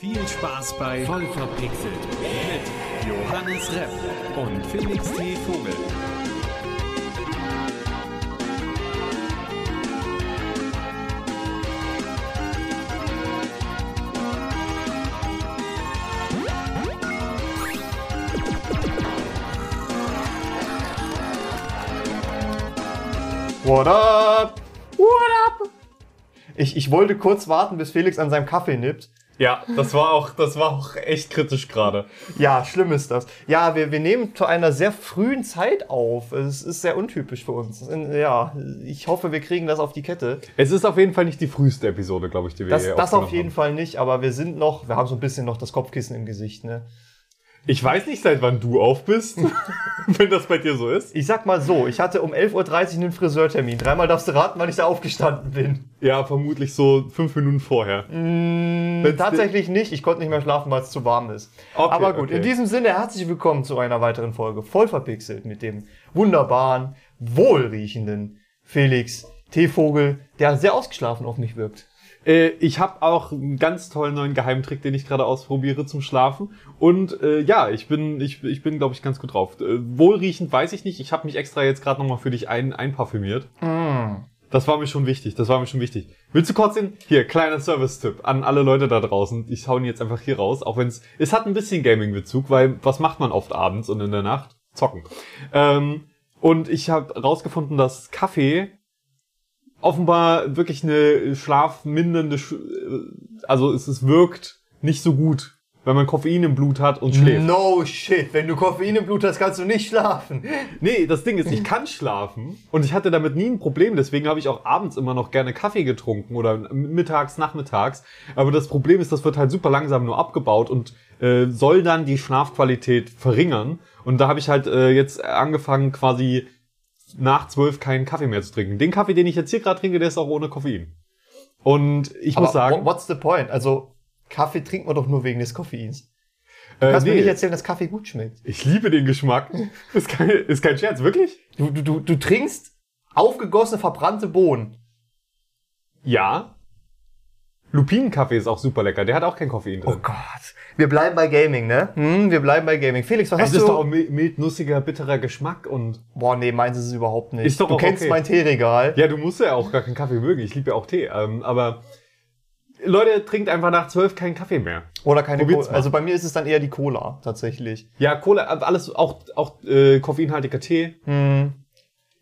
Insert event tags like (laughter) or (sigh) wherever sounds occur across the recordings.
Viel Spaß bei Voll verpixelt mit Johannes Repp und Felix T. Vogel. What up? What up? Ich, ich wollte kurz warten, bis Felix an seinem Kaffee nippt. Ja, das war auch, das war auch echt kritisch gerade. Ja, schlimm ist das. Ja, wir, wir nehmen zu einer sehr frühen Zeit auf. Es ist sehr untypisch für uns. Ja, ich hoffe, wir kriegen das auf die Kette. Es ist auf jeden Fall nicht die früheste Episode, glaube ich, die wir Das, hier das auf jeden haben. Fall nicht, aber wir sind noch, wir haben so ein bisschen noch das Kopfkissen im Gesicht, ne? Ich weiß nicht, seit wann du auf bist, (laughs) wenn das bei dir so ist. Ich sag mal so, ich hatte um 11.30 Uhr einen Friseurtermin. Dreimal darfst du raten, wann ich da aufgestanden bin. Ja, vermutlich so fünf Minuten vorher. Wenn's Tatsächlich nicht. Ich konnte nicht mehr schlafen, weil es zu warm ist. Okay, Aber gut, okay. in diesem Sinne herzlich willkommen zu einer weiteren Folge voll verpixelt mit dem wunderbaren, wohlriechenden Felix T. Vogel, der sehr ausgeschlafen auf mich wirkt. Äh, ich habe auch einen ganz tollen neuen Geheimtrick, den ich gerade ausprobiere zum Schlafen. Und äh, ja, ich bin, ich, ich bin, glaube ich, ganz gut drauf. Äh, wohlriechend weiß ich nicht. Ich habe mich extra jetzt gerade nochmal für dich ein, einparfümiert. Das war mir schon wichtig. Das war mir schon wichtig. Willst du kurz den hier kleiner Service-Tipp an alle Leute da draußen? Ich hau ihn jetzt einfach hier raus, auch wenn es es hat ein bisschen Gaming-Bezug, weil was macht man oft abends und in der Nacht? Zocken. Ähm, und ich habe rausgefunden, dass Kaffee offenbar wirklich eine schlafmindernde, Sch also es, es wirkt nicht so gut, wenn man Koffein im Blut hat und schläft. No shit, wenn du Koffein im Blut hast, kannst du nicht schlafen. Nee, das Ding ist, ich kann schlafen und ich hatte damit nie ein Problem, deswegen habe ich auch abends immer noch gerne Kaffee getrunken oder mittags, nachmittags. Aber das Problem ist, das wird halt super langsam nur abgebaut und äh, soll dann die Schlafqualität verringern. Und da habe ich halt äh, jetzt angefangen, quasi nach zwölf keinen Kaffee mehr zu trinken. Den Kaffee, den ich jetzt hier gerade trinke, der ist auch ohne Koffein. Und ich muss Aber sagen, wha- what's the point? Also, Kaffee trinkt man doch nur wegen des Koffeins. Du äh, kannst mir nee, nicht erzählen, dass Kaffee gut schmeckt. ich liebe den Geschmack. (laughs) Ist kein, ist kein Scherz, wirklich? Du, du, du, du trinkst aufgegossene, verbrannte Bohnen. Ja. Lupinenkaffee ist auch super lecker. Der hat auch kein Koffein drin. Oh Gott. Wir bleiben bei Gaming, ne? Hm, wir bleiben bei Gaming. Felix, was Es hast ist du? doch auch mild, nussiger, bitterer Geschmack und. Boah, nee, meins ist es überhaupt nicht. Ist doch du kennst okay. mein Teeregal. Ja, du musst ja auch gar keinen Kaffee mögen. Ich liebe ja auch Tee. Ähm, aber Leute, trinkt einfach nach zwölf keinen Kaffee mehr. Oder keine Probiert's Cola. mal. Also bei mir ist es dann eher die Cola, tatsächlich. Ja, Cola, alles, auch, auch äh, koffeinhaltiger Tee. Hm.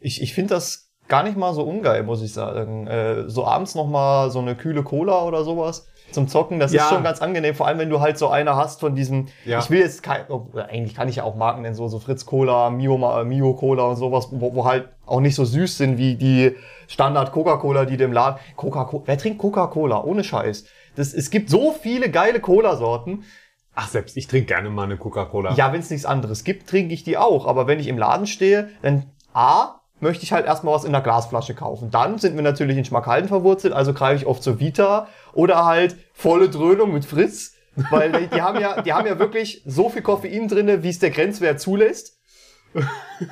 Ich, ich finde das gar nicht mal so ungeil, muss ich sagen. Äh, so abends noch mal so eine kühle Cola oder sowas zum Zocken, das Ja. ist schon ganz angenehm. Vor allem, wenn du halt so eine hast von diesem, Ja. ich will jetzt kein, oh, eigentlich kann ich ja auch Marken nennen, so, so Fritz Cola, Mio, Mio Cola und sowas, wo, wo halt auch nicht so süß sind wie die Standard Coca-Cola, die dem Laden, Coca-Cola, wer trinkt Coca-Cola? Ohne Scheiß. Das, es gibt so viele geile Cola-Sorten. Ach, selbst ich trinke gerne mal eine Coca-Cola. Ja, wenn es nichts anderes gibt, trinke ich die auch. Aber wenn ich im Laden stehe, dann A, möchte ich halt erstmal was in der Glasflasche kaufen. Dann sind wir natürlich in Schmackhalden verwurzelt, also greife ich oft zur Vita oder halt volle Dröhnung mit Fritz. Weil die, die haben ja, die haben ja wirklich so viel Koffein drinne, wie es der Grenzwert zulässt.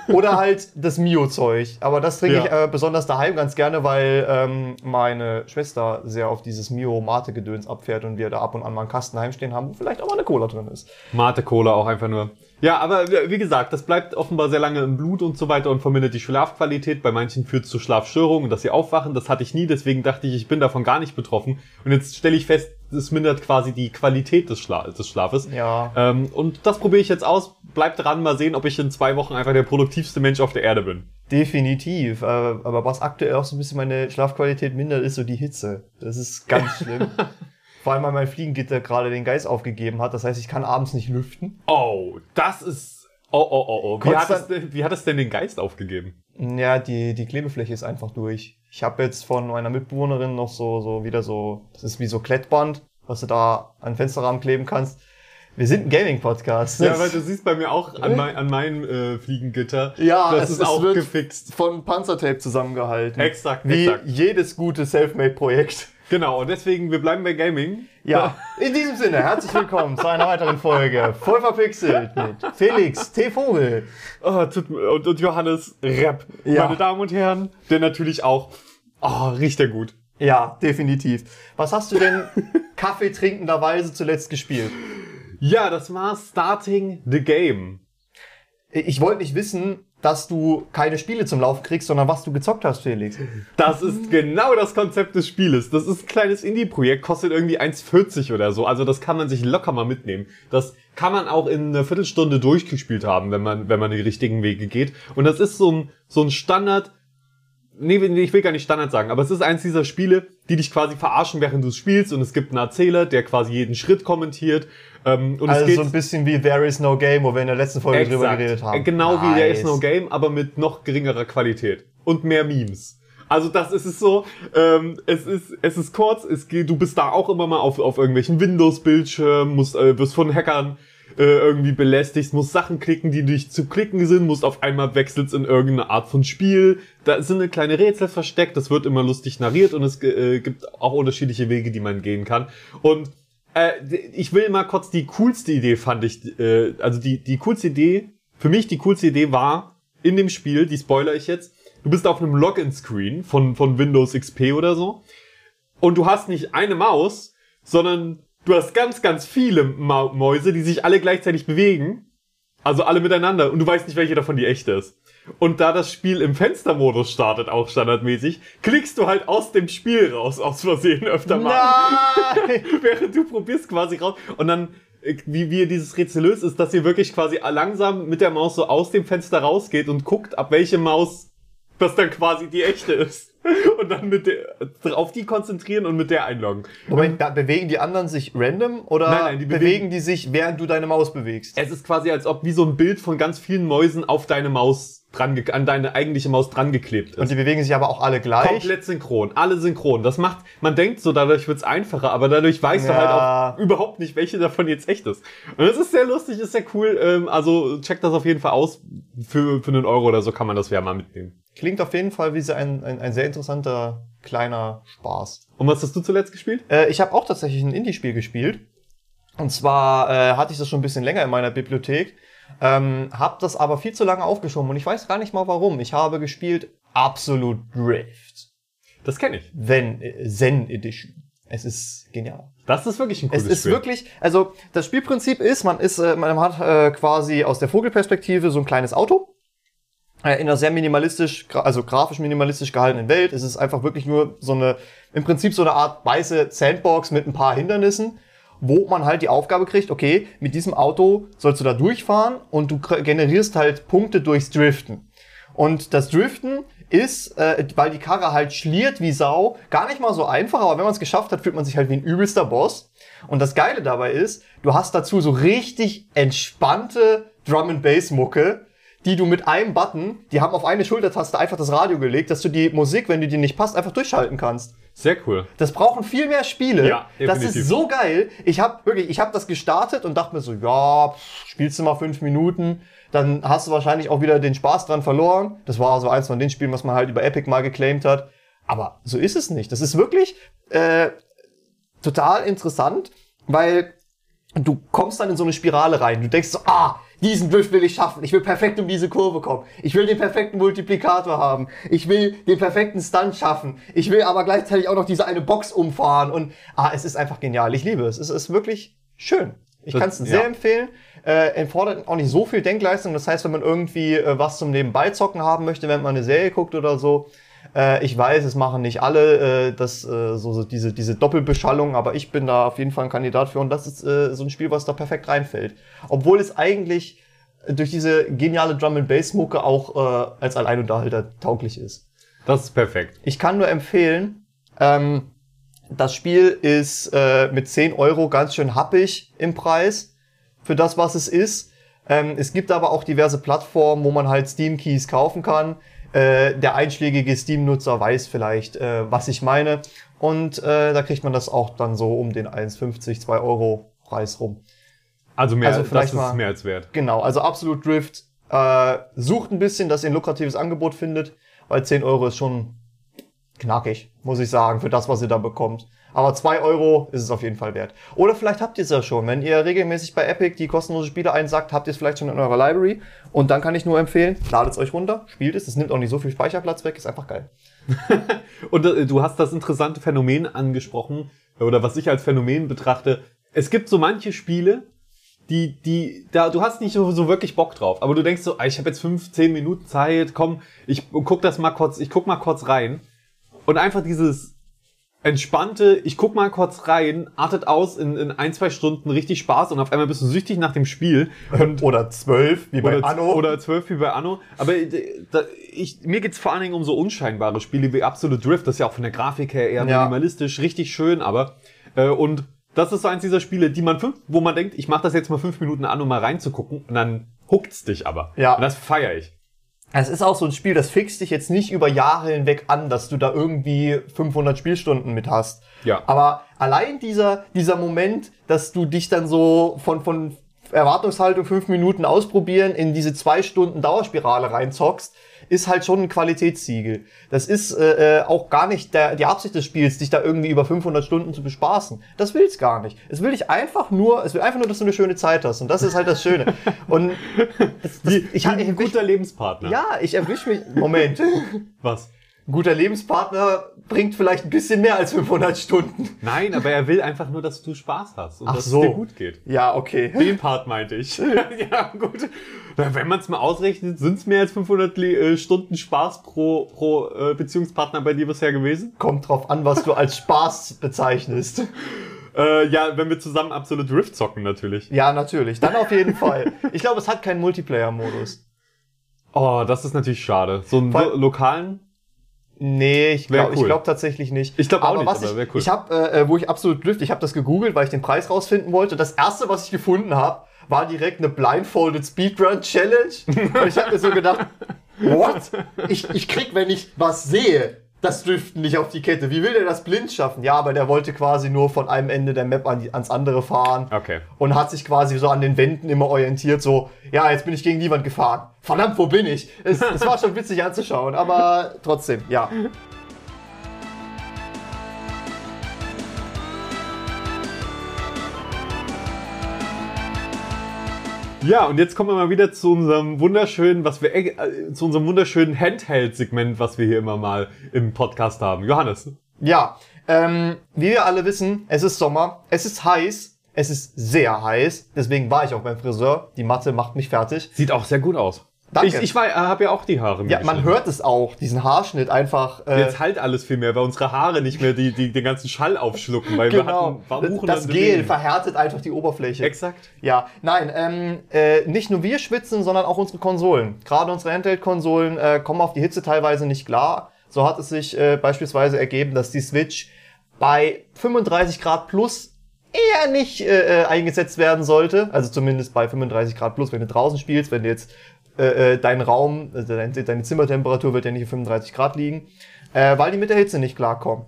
Oder halt das Mio-Zeug. Aber das trinke Ja. ich äh, besonders daheim ganz gerne, weil ähm, meine Schwester sehr auf dieses Mio-Mate-Gedöns abfährt und wir da ab und an mal einen Kasten heimstehen haben, wo vielleicht auch mal eine Cola drin ist. Mate Cola auch einfach nur. Ja, aber wie gesagt, das bleibt offenbar sehr lange im Blut und so weiter und vermindert die Schlafqualität. Bei manchen führt es zu Schlafstörungen und dass sie aufwachen. Das hatte ich nie, deswegen dachte ich, ich bin davon gar nicht betroffen. Und jetzt stelle ich fest, es mindert quasi die Qualität des, Schla des Schlafes. Ja. Ähm, und das probiere ich jetzt aus. Bleibt dran, mal sehen, ob ich in zwei Wochen einfach der produktivste Mensch auf der Erde bin. Definitiv. Äh, aber was aktuell auch so ein bisschen meine Schlafqualität mindert, ist so die Hitze. Das ist ganz (laughs) schlimm. Vor allem, weil mein Fliegengitter gerade den Geist aufgegeben hat. Das heißt, ich kann abends nicht lüften. Oh, das ist. Oh, oh, oh, oh. Wie hat, es, denn- wie hat es denn den Geist aufgegeben? Ja, die, die Klebefläche ist einfach durch. Ich habe jetzt von meiner Mitbewohnerin noch so, so wieder so, das ist wie so Klettband, was du da an den Fensterrahmen kleben kannst. Wir sind ein Gaming-Podcast. Ja, Das- weil du siehst bei mir auch an, mein, an meinem äh, Fliegengitter, Ja, das es- ist auch gefixt. von Panzertape zusammengehalten. Exakt, Wie exakt. jedes gute Selfmade-Projekt. Genau, und deswegen, wir bleiben bei Gaming. Ja, (laughs) in diesem Sinne, herzlich willkommen zu einer weiteren Folge. Voll verpixelt mit Felix T. Vogel. Oh, tut, und, und Johannes Repp. Ja. Meine Damen und Herren, der natürlich auch. Oh, riecht der gut. Ja, definitiv. Was hast du denn (laughs) kaffeetrinkenderweise zuletzt gespielt? Ja, das war Starting the Game. Ich wollte nicht wissen, dass du keine Spiele zum Laufen kriegst, sondern was du gezockt hast, Felix. Das ist genau das Konzept des Spieles. Das ist ein kleines Indie-Projekt, kostet irgendwie 1,40 oder so. Also das kann man sich locker mal mitnehmen. Das kann man auch in einer Viertelstunde durchgespielt haben, wenn man, wenn man die richtigen Wege geht. Und das ist so ein, so ein Standard, nee, ich will gar nicht Standard sagen, aber es ist eins dieser Spiele, die dich quasi verarschen, während du es spielst und es gibt einen Erzähler, der quasi jeden Schritt kommentiert. Ähm, und also es geht so ein bisschen wie There is no game, wo wir in der letzten Folge drüber Exakt. geredet haben. Genau wie There is Nice. no game, aber mit noch geringerer Qualität und mehr Memes. Also das ist es so, ähm, es ist es ist kurz, es geht, du bist da auch immer mal auf, auf irgendwelchen Windows-Bildschirmen, musst äh, wirst von Hackern äh, irgendwie belästigt, musst Sachen klicken, die nicht zu klicken sind, musst auf einmal wechselst in irgendeine Art von Spiel. Da sind eine kleine Rätsel versteckt, das wird immer lustig narriert und es äh, gibt auch unterschiedliche Wege, die man gehen kann. Und äh, ich will mal kurz die coolste Idee fand ich, äh, also die, die coolste Idee, für mich die coolste Idee war in dem Spiel, die spoiler ich jetzt, du bist auf einem Login-Screen von, von Windows XP oder so und du hast nicht eine Maus, sondern du hast ganz, ganz viele Ma Mäuse, die sich alle gleichzeitig bewegen. Also alle miteinander und du weißt nicht, welche davon die echte ist. Und da das Spiel im Fenstermodus startet, auch standardmäßig, klickst du halt aus dem Spiel raus, aus Versehen öfter mal. Nein! (laughs) Während du probierst quasi raus. Und dann, äh, wie, wie dieses Rätsel löst, ist, dass ihr wirklich quasi langsam mit der Maus so aus dem Fenster rausgeht und guckt, ab welche Maus das dann quasi die echte ist. (laughs) Und dann mit der, auf die konzentrieren und mit der einloggen. Moment, da bewegen die anderen sich random oder Nein, nein, die bewegen, bewegen- die sich, während du deine Maus bewegst? Es ist quasi, als ob wie so ein Bild von ganz vielen Mäusen auf deine Maus dran, an deine eigentliche Maus dran geklebt ist. Und die bewegen sich aber auch alle gleich. Komplett synchron, alle synchron. Das macht, man denkt so, dadurch wird's einfacher, aber dadurch weißt du Ja. halt auch überhaupt nicht, welche davon jetzt echt ist. Und das ist sehr lustig, ist sehr cool. Ähm, also checkt das auf jeden Fall aus. Für, für einen Euro oder so kann man das ja mal mitnehmen. Klingt auf jeden Fall wie so ein, ein, ein sehr interessanter kleiner Spaß. Und was hast du zuletzt gespielt? Äh, ich habe auch tatsächlich ein Indie-Spiel gespielt. Und zwar äh, hatte ich das schon ein bisschen länger in meiner Bibliothek, ähm, habe das aber viel zu lange aufgeschoben und ich weiß gar nicht mal warum. Ich habe gespielt Absolute Drift. Das kenne ich. Zen, äh, Zen Edition. Es ist genial. Das ist wirklich ein cooles Es ist Spiel. wirklich, also das Spielprinzip ist, man ist, äh, man hat äh, quasi aus der Vogelperspektive so ein kleines Auto in einer sehr minimalistisch, also grafisch minimalistisch gehaltenen Welt. Es ist einfach wirklich nur so eine, im Prinzip so eine Art weiße Sandbox mit ein paar Hindernissen, wo man halt die Aufgabe kriegt, okay, mit diesem Auto sollst du da durchfahren und du generierst halt Punkte durchs Driften. Und das Driften ist, äh, weil die Karre halt schliert wie Sau, gar nicht mal so einfach, aber wenn man es geschafft hat, fühlt man sich halt wie ein übelster Boss. Und das Geile dabei ist, du hast dazu so richtig entspannte Drum and Bass Mucke, die du mit einem Button, die haben auf eine Schultertaste einfach das Radio gelegt, dass du die Musik, wenn die dir nicht passt, einfach durchschalten kannst. Sehr cool. Das brauchen viel mehr Spiele. Ja, das definitiv. ist so geil. Ich habe wirklich, ich habe das gestartet und dachte mir so, ja, pff, spielst du mal fünf Minuten, dann hast du wahrscheinlich auch wieder den Spaß dran verloren. Das war so eins von den Spielen, was man halt über Epic mal geclaimed hat. Aber so ist es nicht. Das ist wirklich äh, total interessant, weil du kommst dann in so eine Spirale rein. Du denkst so, ah, diesen Drift will ich schaffen. Ich will perfekt um diese Kurve kommen. Ich will den perfekten Multiplikator haben. Ich will den perfekten Stunt schaffen. Ich will aber gleichzeitig auch noch diese eine Box umfahren. Und ah, es ist einfach genial. Ich liebe es. Es ist wirklich schön. Ich kann es sehr ja. empfehlen. Äh, erfordert auch nicht so viel Denkleistung. Das heißt, wenn man irgendwie äh, was zum Nebenbeizocken haben möchte, wenn man eine Serie guckt oder so, äh, ich weiß, es machen nicht alle äh, das, äh, so, so diese, diese Doppelbeschallung, aber ich bin da auf jeden Fall ein Kandidat für und das ist äh, so ein Spiel, was da perfekt reinfällt. Obwohl es eigentlich durch diese geniale Drum and Bass Mucke auch äh, als Alleinunterhalter tauglich ist. Das ist perfekt. Ich kann nur empfehlen, ähm, das Spiel ist äh, mit 10 Euro ganz schön happig im Preis für das, was es ist. Ähm, es gibt aber auch diverse Plattformen, wo man halt Steam-Keys kaufen kann. Äh, der einschlägige Steam-Nutzer weiß vielleicht, äh, was ich meine. Und äh, da kriegt man das auch dann so um den 1,50, 2 Euro Preis rum. Also mehr, Also vielleicht das ist mal- mehr als wert. Genau, also Absolute Drift äh, sucht ein bisschen, dass ihr ein lukratives Angebot findet, weil 10 Euro ist schon knackig, muss ich sagen, für das, was ihr da bekommt. Aber zwei Euro ist es auf jeden Fall wert. Oder vielleicht habt ihr es ja schon. Wenn ihr regelmäßig bei Epic die kostenlose Spiele einsagt, habt ihr es vielleicht schon in eurer Library. Und dann kann ich nur empfehlen, ladet es euch runter, spielt es. Es nimmt auch nicht so viel Speicherplatz weg, ist einfach geil. (laughs) Und äh, du hast das interessante Phänomen angesprochen, oder was ich als Phänomen betrachte. Es gibt so manche Spiele, die, die, da, du hast nicht so, so wirklich Bock drauf, aber du denkst so, ah, ich habe jetzt fünf, zehn Minuten Zeit, komm, ich guck das mal kurz, ich guck mal kurz rein. Und einfach dieses entspannte, ich guck mal kurz rein, artet aus in, in ein, zwei Stunden richtig Spaß und auf einmal bist du süchtig nach dem Spiel. Und Oder zwölf, wie bei oder, Anno. Oder zwölf wie bei Anno. Aber äh, da, ich, mir geht's vor allen Dingen um so unscheinbare Spiele wie Absolute Drift. Das ist ja auch von der Grafik her eher Ja. minimalistisch, richtig schön, aber äh, und das ist so eins dieser Spiele, die man fünf, wo man denkt, ich mache das jetzt mal fünf Minuten an, um mal reinzugucken und dann huckt's dich aber. Ja. Und das feiere ich. Es ist auch so ein Spiel, das fixt dich jetzt nicht über Jahre hinweg an, dass du da irgendwie 500 Spielstunden mit hast. Ja. Aber allein dieser, dieser Moment, dass du dich dann so von, von Erwartungshaltung fünf Minuten ausprobieren in diese zwei Stunden Dauerspirale reinzockst, ist halt schon ein Qualitätssiegel. Das ist äh, äh, auch gar nicht der, die Absicht des Spiels, dich da irgendwie über 500 Stunden zu bespaßen. Das will's gar nicht. Es will dich einfach nur, es will einfach nur, dass du eine schöne Zeit hast. Und das ist halt das Schöne. (laughs) Und das, das, ich, Wie ich, ein guter Lebenspartner. ja, ich erwisch mich. Moment. Was? Ein guter Lebenspartner bringt vielleicht ein bisschen mehr als 500 Stunden. Nein, aber er will einfach nur, dass du Spaß hast und Ach dass so. es dir gut geht. Ja, okay. (laughs) Den Part meinte ich. (laughs) ja, gut. Wenn man es mal ausrechnet, sind es mehr als 500 Le äh, Stunden Spaß pro, pro äh, Beziehungspartner bei dir bisher gewesen? Kommt drauf an, was du als Spaß bezeichnest. (laughs) Äh, ja, wenn wir zusammen Absolute Drift zocken natürlich. Ja, natürlich. Dann auf jeden Fall. Ich glaube, es hat keinen Multiplayer-Modus. Oh, das ist natürlich schade. So einen lo lokalen? Nee, ich glaube cool. ich glaub tatsächlich nicht. Ich glaub auch nicht, was aber ich, wär cool. Ich habe, äh, äh, wo ich absolut Drift, ich habe das gegoogelt, weil ich den Preis rausfinden wollte. Das erste, was ich gefunden habe, war direkt eine Blindfolded Speedrun Challenge. Und ich habe mir so gedacht, (laughs) what? Ich, ich krieg, wenn ich was sehe, das Driften nicht auf die Kette. Wie will der das blind schaffen? Ja, aber der wollte quasi nur von einem Ende der Map an die, ans andere fahren. Okay. Und hat sich quasi so an den Wänden immer orientiert, so, ja, jetzt bin ich gegen die Wand gefahren. Verdammt, wo bin ich? Es, es war schon witzig anzuschauen, aber trotzdem, ja. Ja, und jetzt kommen wir mal wieder zu unserem wunderschönen, was wir, äh, zu unserem wunderschönen Handheld-Segment, was wir hier immer mal im Podcast haben. Johannes. Ja, ähm, wie wir alle wissen, es ist Sommer, es ist heiß, es ist sehr heiß, deswegen war ich auch beim Friseur. Die Matte macht mich fertig. Sieht auch sehr gut aus. Danke. Ich, ich habe ja auch die Haare. Ja, man hört es auch, diesen Haarschnitt einfach. Äh, Jetzt halt alles viel mehr, weil unsere Haare nicht mehr die, die, den ganzen Schall aufschlucken, weil genau, wir hatten das, verbuchen das Gel verhärtet einfach die Oberfläche. Exakt. Ja, nein, ähm, äh, nicht nur wir schwitzen, sondern auch unsere Konsolen. Gerade unsere Handheld-Konsolen äh, kommen auf die Hitze teilweise nicht klar. So hat es sich äh, beispielsweise ergeben, dass die Switch bei 35 Grad plus eher nicht äh, äh, eingesetzt werden sollte. Also zumindest bei 35 Grad plus, wenn du draußen spielst, wenn du jetzt äh, äh, dein Raum, also deine, Zimmertemperatur wird ja nicht auf 35 Grad liegen, äh, weil die mit der Hitze nicht klarkommen.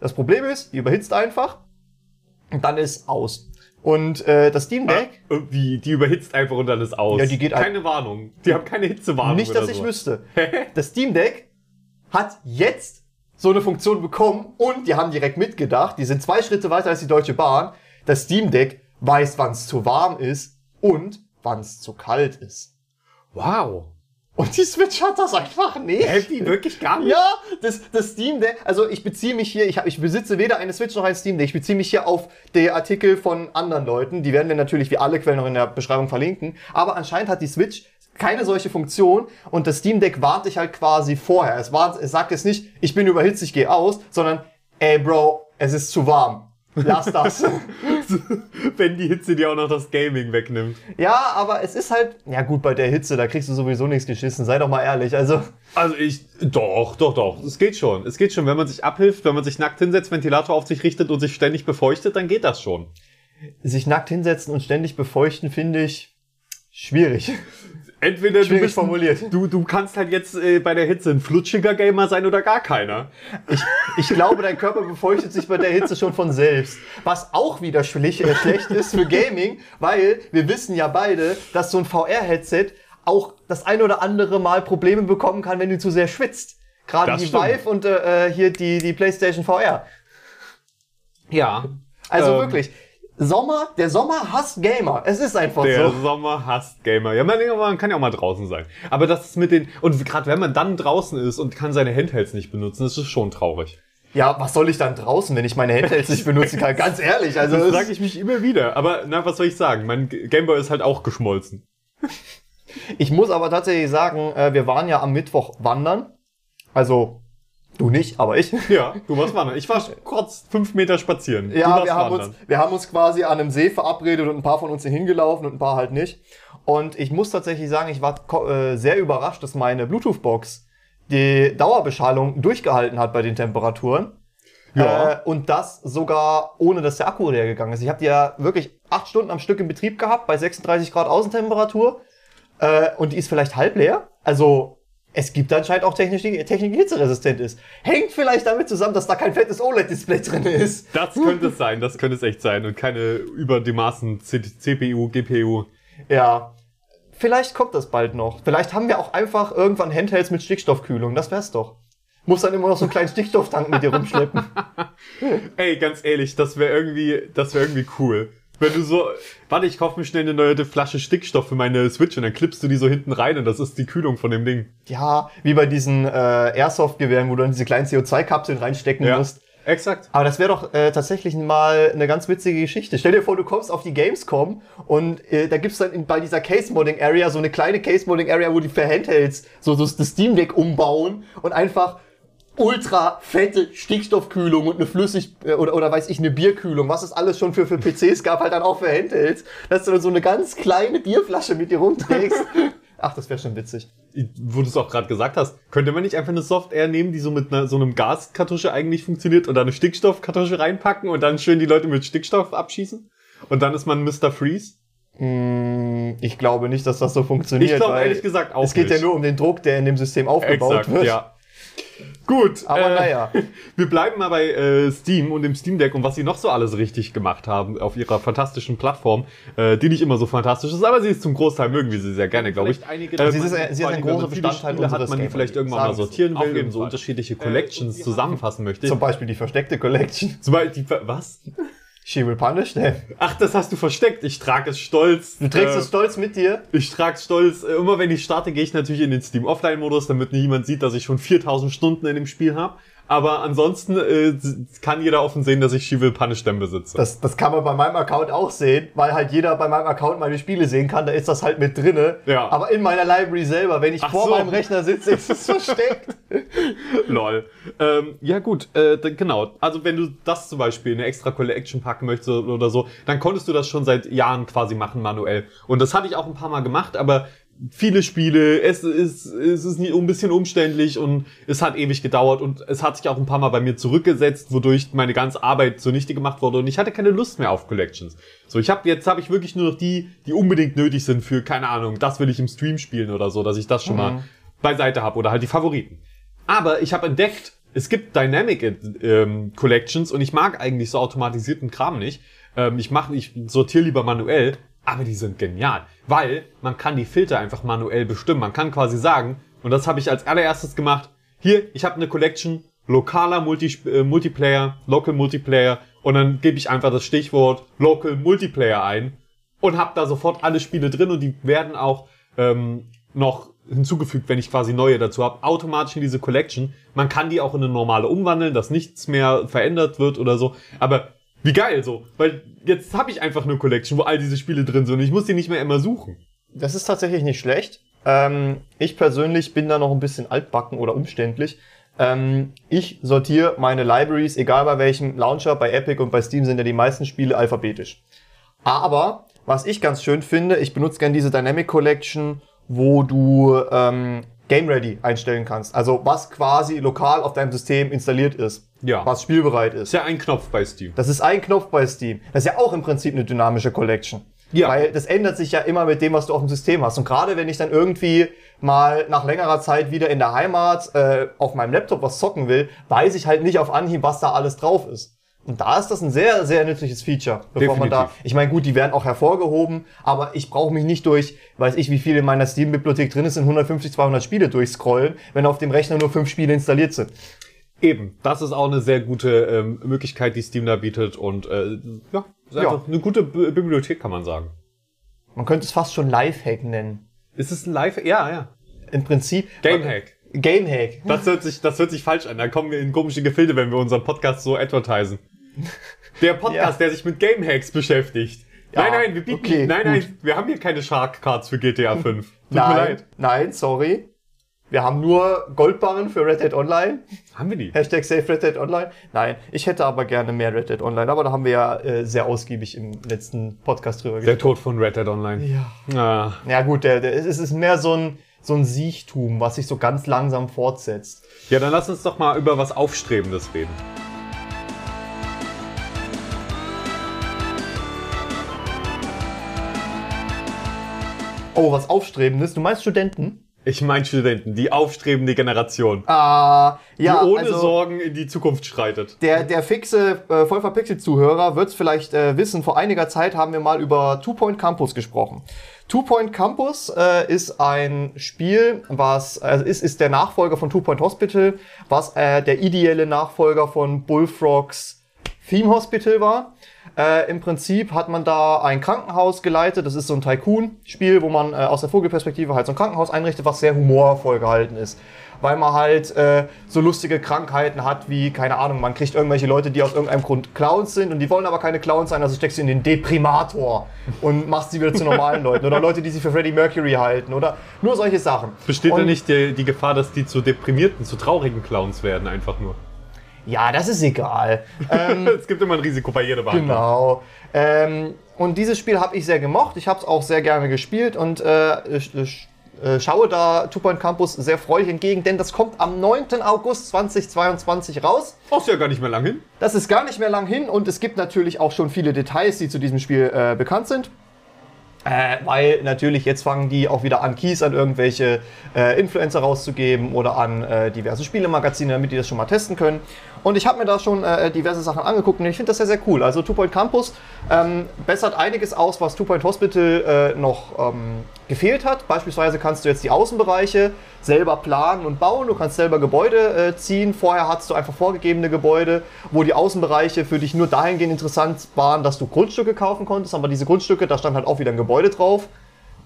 Das Problem ist, die überhitzt einfach und dann ist aus. Und äh, das Steam Deck, Äh, Wie, die überhitzt einfach und dann ist aus. Ja, die geht Keine Warnung. Die haben keine Hitzewarnung. Nicht, dass ich so. wüsste. (laughs) Das Steam Deck hat jetzt so eine Funktion bekommen und die haben direkt mitgedacht. Die sind zwei Schritte weiter als die Deutsche Bahn. Das Steam Deck weiß, wann es zu warm ist und wann es zu kalt ist. Wow. Und die Switch hat das einfach nicht. Hä, die wirklich gar nicht? Ja, das, das Steam Deck, also ich beziehe mich hier, ich, hab, ich besitze weder eine Switch noch ein Steam Deck, ich beziehe mich hier auf die Artikel von anderen Leuten, die werden wir natürlich wie alle Quellen noch in der Beschreibung verlinken, aber anscheinend hat die Switch keine solche Funktion und das Steam Deck warnt dich halt quasi vorher. Es, warnt, es sagt jetzt nicht, ich bin überhitzt, ich gehe aus, sondern, ey Bro, es ist zu warm. Lass das. (laughs) Wenn die Hitze dir auch noch das Gaming wegnimmt. ja, aber es ist halt, ja gut, bei der Hitze, da kriegst du sowieso nichts geschissen, sei doch mal ehrlich. Also, Also ich, doch, doch, doch. Es geht schon. Es geht schon. Wenn man sich abhilft, wenn man sich nackt hinsetzt, Ventilator auf sich richtet und sich ständig befeuchtet, dann geht das schon. sich nackt hinsetzen und ständig befeuchten, finde ich schwierig. Entweder du bist, formuliert. Du, du kannst halt jetzt äh, bei der Hitze ein flutschiger Gamer sein oder gar keiner. Ich glaube, dein Körper befeuchtet sich bei der Hitze schon von selbst. Was auch wieder schlich, äh, schlecht ist für Gaming, weil wir wissen ja beide, dass so ein VR-Headset auch das ein oder andere Mal Probleme bekommen kann, wenn du zu sehr schwitzt. Gerade Das die stimmt. Vive und äh, äh, hier die, die PlayStation VR. Ja. Also Ähm, wirklich, Sommer, der Sommer hasst Gamer. Es ist einfach Der so. Sommer hasst Gamer. Ja, man, man kann ja auch mal draußen sein. Aber das ist mit den, und gerade wenn man dann draußen ist und kann seine Handhelds nicht benutzen, ist schon traurig. Ja, was soll ich dann draußen, wenn ich meine Handhelds nicht benutzen kann? Ganz ehrlich, also Das es- frage ich mich immer wieder. Aber na, was soll ich sagen? Mein Gameboy ist halt auch geschmolzen. ich muss aber tatsächlich sagen, äh, wir waren ja am Mittwoch wandern. Also du nicht, aber ich. (laughs) Ja, du warst wandern. Ich war kurz fünf Meter spazieren. Ja, wir haben, uns, wir haben uns quasi an einem See verabredet und ein paar von uns sind hingelaufen und ein paar halt nicht. Und ich muss tatsächlich sagen, ich war äh, sehr überrascht, dass meine Bluetooth-Box die Dauerbeschallung durchgehalten hat bei den Temperaturen. Ja. Äh, und das sogar ohne, dass der Akku leer gegangen ist. Ich habe die ja wirklich acht Stunden am Stück in Betrieb gehabt bei 36 Grad Außentemperatur. Äh, und die ist vielleicht halb leer. Also es gibt anscheinend auch Technik, die Technik, die hitzeresistent ist. Hängt vielleicht damit zusammen, dass da kein fettes OLED-Display drin ist. Das könnte es sein, das könnte es echt sein. Und keine über die Maßen CPU, GPU. Ja. Vielleicht kommt das bald noch. Vielleicht haben wir auch einfach irgendwann Handhelds mit Stickstoffkühlung. Das wär's doch. Muss dann immer noch so einen kleinen Stickstofftank mit dir rumschleppen. (laughs) Ey, ganz ehrlich, das wäre irgendwie, das wäre irgendwie cool. Wenn du so, warte, ich kaufe mir schnell eine neue Flasche Stickstoff für meine Switch und dann klippst du die so hinten rein und das ist die Kühlung von dem Ding. Ja, wie bei diesen äh, Airsoft-Gewehren, wo du dann diese kleinen CO2-Kapseln reinstecken musst. exakt. Aber das wäre doch äh, tatsächlich mal eine ganz witzige Geschichte. Stell dir vor, du kommst auf die Gamescom und äh, da gibt's dann in, bei dieser Case-Modding-Area so eine kleine Case-Modding-Area, wo die für Handhelds so, so das Steam Deck umbauen und einfach ultra fette Stickstoffkühlung und eine Flüssig- äh, oder, oder weiß ich, eine Bierkühlung, was es alles schon für, für PCs gab, halt dann auch für Handhelds, dass du dann so eine ganz kleine Bierflasche mit dir rumträgst. (laughs) Ach, das wäre schon witzig. Wo du es auch gerade gesagt hast, könnte man nicht einfach eine Software nehmen, die so mit einer, so einem Gaskartusche eigentlich funktioniert und da eine Stickstoffkartusche reinpacken und dann schön die Leute mit Stickstoff abschießen? Und dann ist man Mr. Freeze? Hm, ich glaube nicht, dass das so funktioniert. Ich glaube ehrlich gesagt auch Es geht nicht. ja nur um den Druck, der in dem System aufgebaut Exakt, wird. ja. Gut, Aber äh, naja. (laughs) Wir bleiben mal bei äh, Steam und dem Steam Deck und was sie noch so alles richtig gemacht haben auf ihrer fantastischen Plattform, äh, die nicht immer so fantastisch ist, aber sie ist zum Großteil mögen wir sie sehr gerne, glaube ich. einige Äh, Sie ist- sie ist ein großer Bestandteil Spiele hat, unseres man die vielleicht irgendwann mal sortieren will und so Fall. unterschiedliche Äh, Collections zusammenfassen möchte. Zum Beispiel die versteckte Collection. Zum Beispiel die, was? (laughs) She will punish them. Ach, das hast du versteckt. Ich trage es stolz. Du trägst äh, es stolz mit dir. Ich trage stolz. Äh, Immer wenn ich starte, gehe ich natürlich in den Steam Offline-Modus, damit niemand sieht, dass ich schon 4000 Stunden in dem Spiel habe. Aber ansonsten äh, kann jeder offen sehen, dass ich She Will Punish Them besitze. Das, das kann man bei meinem Account auch sehen, weil halt jeder bei meinem Account meine Spiele sehen kann. Da ist das halt mit drinne. Ja. Aber in meiner Library selber, wenn ich Ach vor so. meinem Rechner sitze, ist es (laughs) versteckt. Lol. Ähm, ja gut, äh, genau. Also wenn du das zum Beispiel in eine extra Collection packen möchtest oder so, dann konntest du das schon seit Jahren quasi machen manuell. Und das hatte ich auch ein paar Mal gemacht, aber viele Spiele, es ist, es ist ein bisschen umständlich und es hat ewig gedauert und es hat sich auch ein paar Mal bei mir zurückgesetzt, wodurch meine ganze Arbeit zunichte gemacht wurde und ich hatte keine Lust mehr auf Collections. So, ich habe jetzt habe ich wirklich nur noch die, die unbedingt nötig sind für keine Ahnung, das will ich im Stream spielen oder so, dass ich das schon mal beiseite habe oder halt die Favoriten. Aber ich habe entdeckt, es gibt Dynamic ähm, Collections und ich mag eigentlich so automatisierten Kram nicht. Ähm, ich mache, ich sortiere lieber manuell, aber die sind genial, weil man kann die Filter einfach manuell bestimmen. Man kann quasi sagen, und das habe ich als allererstes gemacht, hier, ich habe eine Collection lokaler Multi äh, Multiplayer, Local Multiplayer und dann gebe ich einfach das Stichwort Local Multiplayer ein und habe da sofort alle Spiele drin und die werden auch ähm, noch hinzugefügt, wenn ich quasi neue dazu habe, automatisch in diese Collection. Man kann die auch in eine normale umwandeln, dass nichts mehr verändert wird oder so. Aber wie geil so, weil jetzt habe ich einfach eine Collection, wo all diese Spiele drin sind und ich muss die nicht mehr immer suchen. Das ist tatsächlich nicht schlecht. Ähm, ich persönlich bin da noch ein bisschen altbacken oder umständlich. Ähm, ich sortiere meine Libraries, egal bei welchem Launcher, bei Epic und bei Steam sind ja die meisten Spiele alphabetisch. Aber was ich ganz schön finde, ich benutze gerne diese Dynamic Collection, wo du ähm, Game Ready einstellen kannst. Also was quasi lokal auf deinem System installiert ist. Ja. Was spielbereit ist. Ist ja ein Knopf bei Steam. Das ist ein Knopf bei Steam. Das ist ja auch im Prinzip eine dynamische Collection. Ja. Weil das ändert sich ja immer mit dem, was du auf dem System hast. Und gerade wenn ich dann irgendwie mal nach längerer Zeit wieder in der Heimat äh, auf meinem Laptop was zocken will, weiß ich halt nicht auf Anhieb, was da alles drauf ist. Und da ist das ein sehr, sehr nützliches Feature, bevor man da. Definitiv. Ich meine, gut, die werden auch hervorgehoben, aber ich brauche mich nicht durch, weiß ich, wie viel in meiner Steam-Bibliothek drin ist, in 150, 200 Spiele durchscrollen, wenn auf dem Rechner nur fünf Spiele installiert sind. Eben, das ist auch eine sehr gute ähm, Möglichkeit, die Steam da bietet und äh, ja, ist Ja. eine gute B Bibliothek, kann man sagen. Man könnte es fast schon Lifehack nennen. Ist es ein Live? Ja, ja. Im Prinzip. Gamehack. Gamehack. Das hört sich, das hört sich falsch an. Da kommen wir in komische Gefilde, wenn wir unseren Podcast so advertisen. Der Podcast, Ja. der sich mit Gamehacks beschäftigt. Ja, nein, nein, wir bieten, okay, nein, gut. nein, wir haben hier keine Shark Cards für GTA 5. Tut mir Nein, leid. nein, sorry. Wir haben nur Goldbarren für Red Dead Online. Haben wir die? Hashtag Save Red Dead Online. Nein, ich hätte aber gerne mehr Red Dead Online, aber da haben wir ja äh, sehr ausgiebig im letzten Podcast drüber Der Tod von Red Dead Online. Ja. Ah, Ja gut, der, der, es ist mehr so ein, so ein Siechtum, was sich so ganz langsam fortsetzt. Ja, dann lass uns doch mal über was Aufstrebendes reden. Oh, was Aufstrebendes. Du meinst Studenten? Ich meine Studenten, die aufstrebende Generation, Ah, die ja, ohne also Sorgen in die Zukunft schreitet. der, der fixe äh, voll verpixelt Zuhörer wird es vielleicht äh, wissen, vor einiger Zeit haben wir mal über Two Point Campus gesprochen. Two Point Campus äh, ist ein Spiel, was also ist, ist der Nachfolger von Two Point Hospital, was äh, der ideelle Nachfolger von Bullfrogs Theme Hospital war. Äh, Im Prinzip hat man da ein Krankenhaus geleitet. Das ist so ein Tycoon-Spiel, wo man äh, aus der Vogelperspektive halt so ein Krankenhaus einrichtet, was sehr humorvoll gehalten ist. Weil man halt äh, so lustige Krankheiten hat, wie, keine Ahnung, man kriegt irgendwelche Leute, die aus irgendeinem Grund Clowns sind und die wollen aber keine Clowns sein, also steckst du in den Deprimator und machst sie wieder zu normalen (laughs) Leuten. Oder Leute, die sich für Freddie Mercury halten. Oder nur solche Sachen. Besteht und, da nicht die, die Gefahr, dass die zu deprimierten, zu traurigen Clowns werden, einfach nur? Ja, das ist egal. (laughs) es gibt immer ein Risiko bei jeder Behandlung. Genau. Ähm, und dieses Spiel habe ich sehr gemocht. Ich habe es auch sehr gerne gespielt und äh, ich, ich, äh, schaue da Two Point Campus sehr freudig entgegen, denn das kommt am 9. August 2022 raus. Oh, ist ja gar nicht mehr lang hin. Das ist gar nicht mehr lang hin und es gibt natürlich auch schon viele Details, die zu diesem Spiel äh, bekannt sind. Äh, weil natürlich jetzt fangen die auch wieder an, Keys an irgendwelche äh, Influencer rauszugeben oder an äh, diverse Spielemagazine, damit die das schon mal testen können. Und ich habe mir da schon äh, diverse Sachen angeguckt und ich finde das sehr, sehr cool. Also Two Point Campus ähm, bessert einiges aus, was Two Point Hospital äh, noch ähm, gefehlt hat. Beispielsweise kannst du jetzt die Außenbereiche selber planen und bauen. Du kannst selber Gebäude äh, ziehen. Vorher hattest du einfach vorgegebene Gebäude, wo die Außenbereiche für dich nur dahingehend interessant waren, dass du Grundstücke kaufen konntest. Aber diese Grundstücke, da stand halt auch wieder ein Gebäude drauf.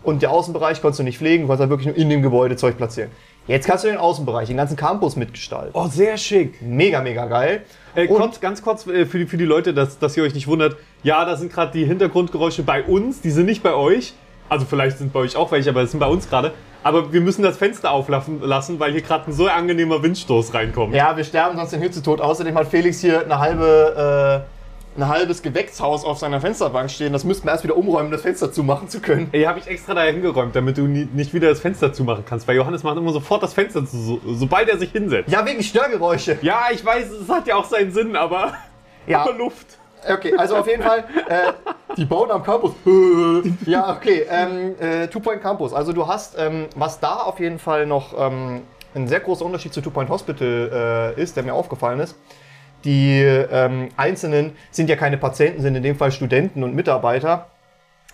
Und der Außenbereich konntest du nicht pflegen, du konntest halt wirklich nur in dem Gebäude Zeug platzieren. Jetzt kannst du den Außenbereich, den ganzen Campus mitgestalten. Oh, sehr schick. Mega, mega geil. Äh, kurz, ganz kurz äh, für, die, für die Leute, dass, dass ihr euch nicht wundert. Ja, da sind gerade die Hintergrundgeräusche bei uns, die sind nicht bei euch. Also vielleicht sind bei euch auch welche, aber das sind bei uns gerade. Aber wir müssen das Fenster auflassen, lassen, weil hier gerade ein so angenehmer Windstoß reinkommt. Ja, wir sterben sonst den Hitzetod. Außerdem hat Felix hier eine halbe, äh, ein halbes Gewächshaus auf seiner Fensterbank stehen. Das müssten wir erst wieder umräumen, um das Fenster zumachen zu können. Ey, habe ich extra da hingeräumt, damit du nie, nicht wieder das Fenster zumachen kannst. Weil Johannes macht immer sofort das Fenster zu, so, sobald er sich hinsetzt. Ja, wegen Störgeräusche. Ja, ich weiß, es hat ja auch seinen Sinn, aber, Ja. (laughs) aber Luft. Okay, also auf jeden Fall, äh, die bauen am Campus. (laughs) ja, okay, ähm, äh, Two Point Campus. Also du hast, ähm, was da auf jeden Fall noch ähm, ein sehr großer Unterschied zu Two Point Hospital äh, ist, der mir aufgefallen ist. Die ähm, Einzelnen sind ja keine Patienten, sind in dem Fall Studenten und Mitarbeiter.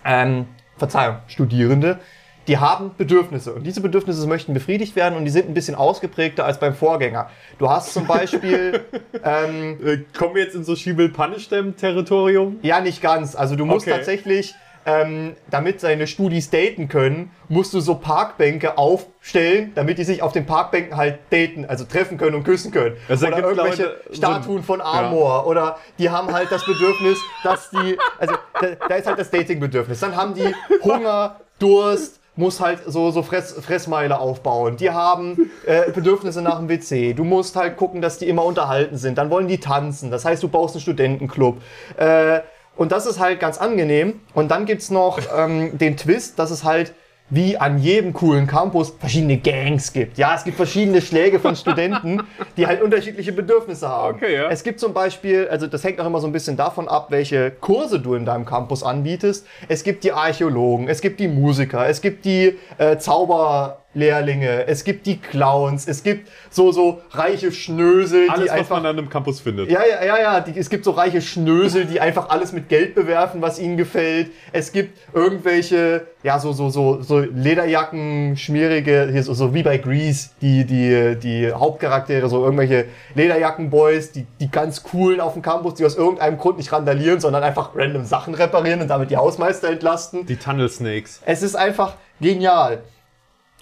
Ähm, Verzeihung, Studierende. Die haben Bedürfnisse und diese Bedürfnisse möchten befriedigt werden und die sind ein bisschen ausgeprägter als beim Vorgänger. Du hast zum Beispiel (laughs) ähm, Äh, kommen wir jetzt in so Schiebel-Panistem-Territorium? Ja, nicht ganz. Also du musst Okay. tatsächlich, ähm, damit seine Studis daten können, musst du so Parkbänke aufstellen, damit die sich auf den Parkbänken halt daten, also treffen können und küssen können. Das oder irgendwelche Leute, Statuen von Amor. Oder die haben halt das Bedürfnis, dass die, also da, da ist halt das Datingbedürfnis. Dann haben die Hunger, Durst, muss halt so, so Fress, Fressmeile aufbauen. Die haben äh, Bedürfnisse nach dem WC. Du musst halt gucken, dass die immer unterhalten sind. Dann wollen die tanzen. Das heißt, du baust einen Studentenclub. Äh, und das ist halt ganz angenehm. Und dann gibt's noch (laughs) ähm, den Twist, dass es halt wie an jedem coolen Campus verschiedene Gangs gibt. Ja, es gibt verschiedene Schläge von Studenten, (laughs) die halt unterschiedliche Bedürfnisse haben. Okay, ja. Es gibt zum Beispiel, also das hängt auch immer so ein bisschen davon ab, welche Kurse du in deinem Campus anbietest. Es gibt die Archäologen, es gibt die Musiker, es gibt die äh, Zauber Lehrlinge, es gibt die Clowns, es gibt so, so reiche Schnösel, Alles, die was einfach man an einem Campus findet. ja, ja, ja, ja. Die, es gibt so reiche Schnösel, die einfach alles mit Geld bewerfen, was ihnen gefällt. Es gibt irgendwelche, ja, so, so, so, so Lederjacken, schmierige, hier so, so wie bei Grease, die, die, die Hauptcharaktere, so irgendwelche Lederjackenboys, die, die ganz coolen auf dem Campus, die aus irgendeinem Grund nicht randalieren, sondern einfach random Sachen reparieren und damit die Hausmeister entlasten. Die Tunnel Snakes. Es ist einfach genial.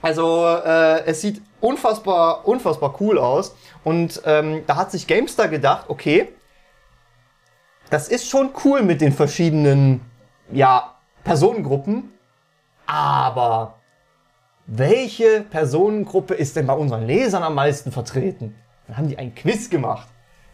Also äh, es sieht unfassbar, unfassbar cool aus. Und ähm, da hat sich GameStar gedacht, okay, das ist schon cool mit den verschiedenen ja, Personengruppen, aber welche Personengruppe ist denn bei unseren Lesern am meisten vertreten? Dann haben die ein Quiz gemacht.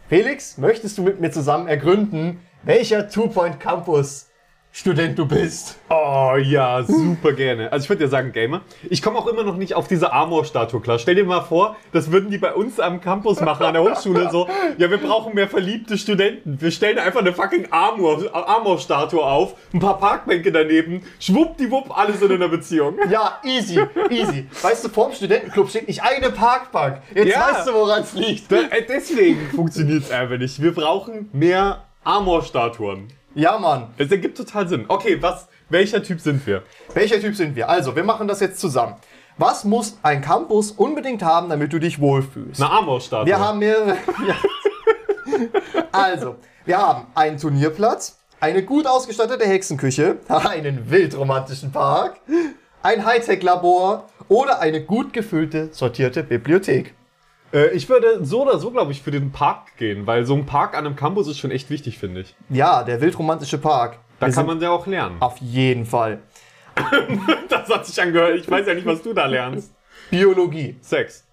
Felix, möchtest du mit mir zusammen ergründen, welcher Two-Point Campus Student du bist? Oh ja, super gerne. Also ich würde ja sagen Gamer. Ich komme auch immer noch nicht auf diese Armor-Statue klar. Stell dir mal vor, das würden die bei uns am Campus machen, an der Hochschule so. Ja, wir brauchen mehr verliebte Studenten. Wir stellen einfach eine fucking Armor-Statue auf, ein paar Parkbänke daneben, schwuppdiwupp, alles in einer Beziehung. Ja, easy, easy. Weißt du, vorm Studentenclub steht nicht eine Parkbank. Jetzt Ja. weißt du, woran es liegt. Äh, deswegen funktioniert es einfach nicht. Wir brauchen mehr Armor-Statuen. Ja, Mann. Es ergibt total Sinn. Okay, was, welcher Typ sind wir? Welcher Typ sind wir? Also, wir machen das jetzt zusammen. Was muss ein Campus unbedingt haben, damit du dich wohlfühlst? Eine Armor-Statue. Wir haben mehrere. (laughs) Ja. Also, wir haben einen Turnierplatz, eine gut ausgestattete Hexenküche, (laughs) einen wildromantischen Park, ein Hightech-Labor oder eine gut gefüllte, sortierte Bibliothek. Äh, ich würde so oder so, glaube ich, für den Park gehen, weil so ein Park an einem Campus ist schon echt wichtig, finde ich. Ja, der wildromantische Park. Da Wir kann man ja auch lernen. Auf jeden Fall. (laughs) Das hat sich angehört. Ich weiß ja nicht, was du da lernst. Biologie. Sex.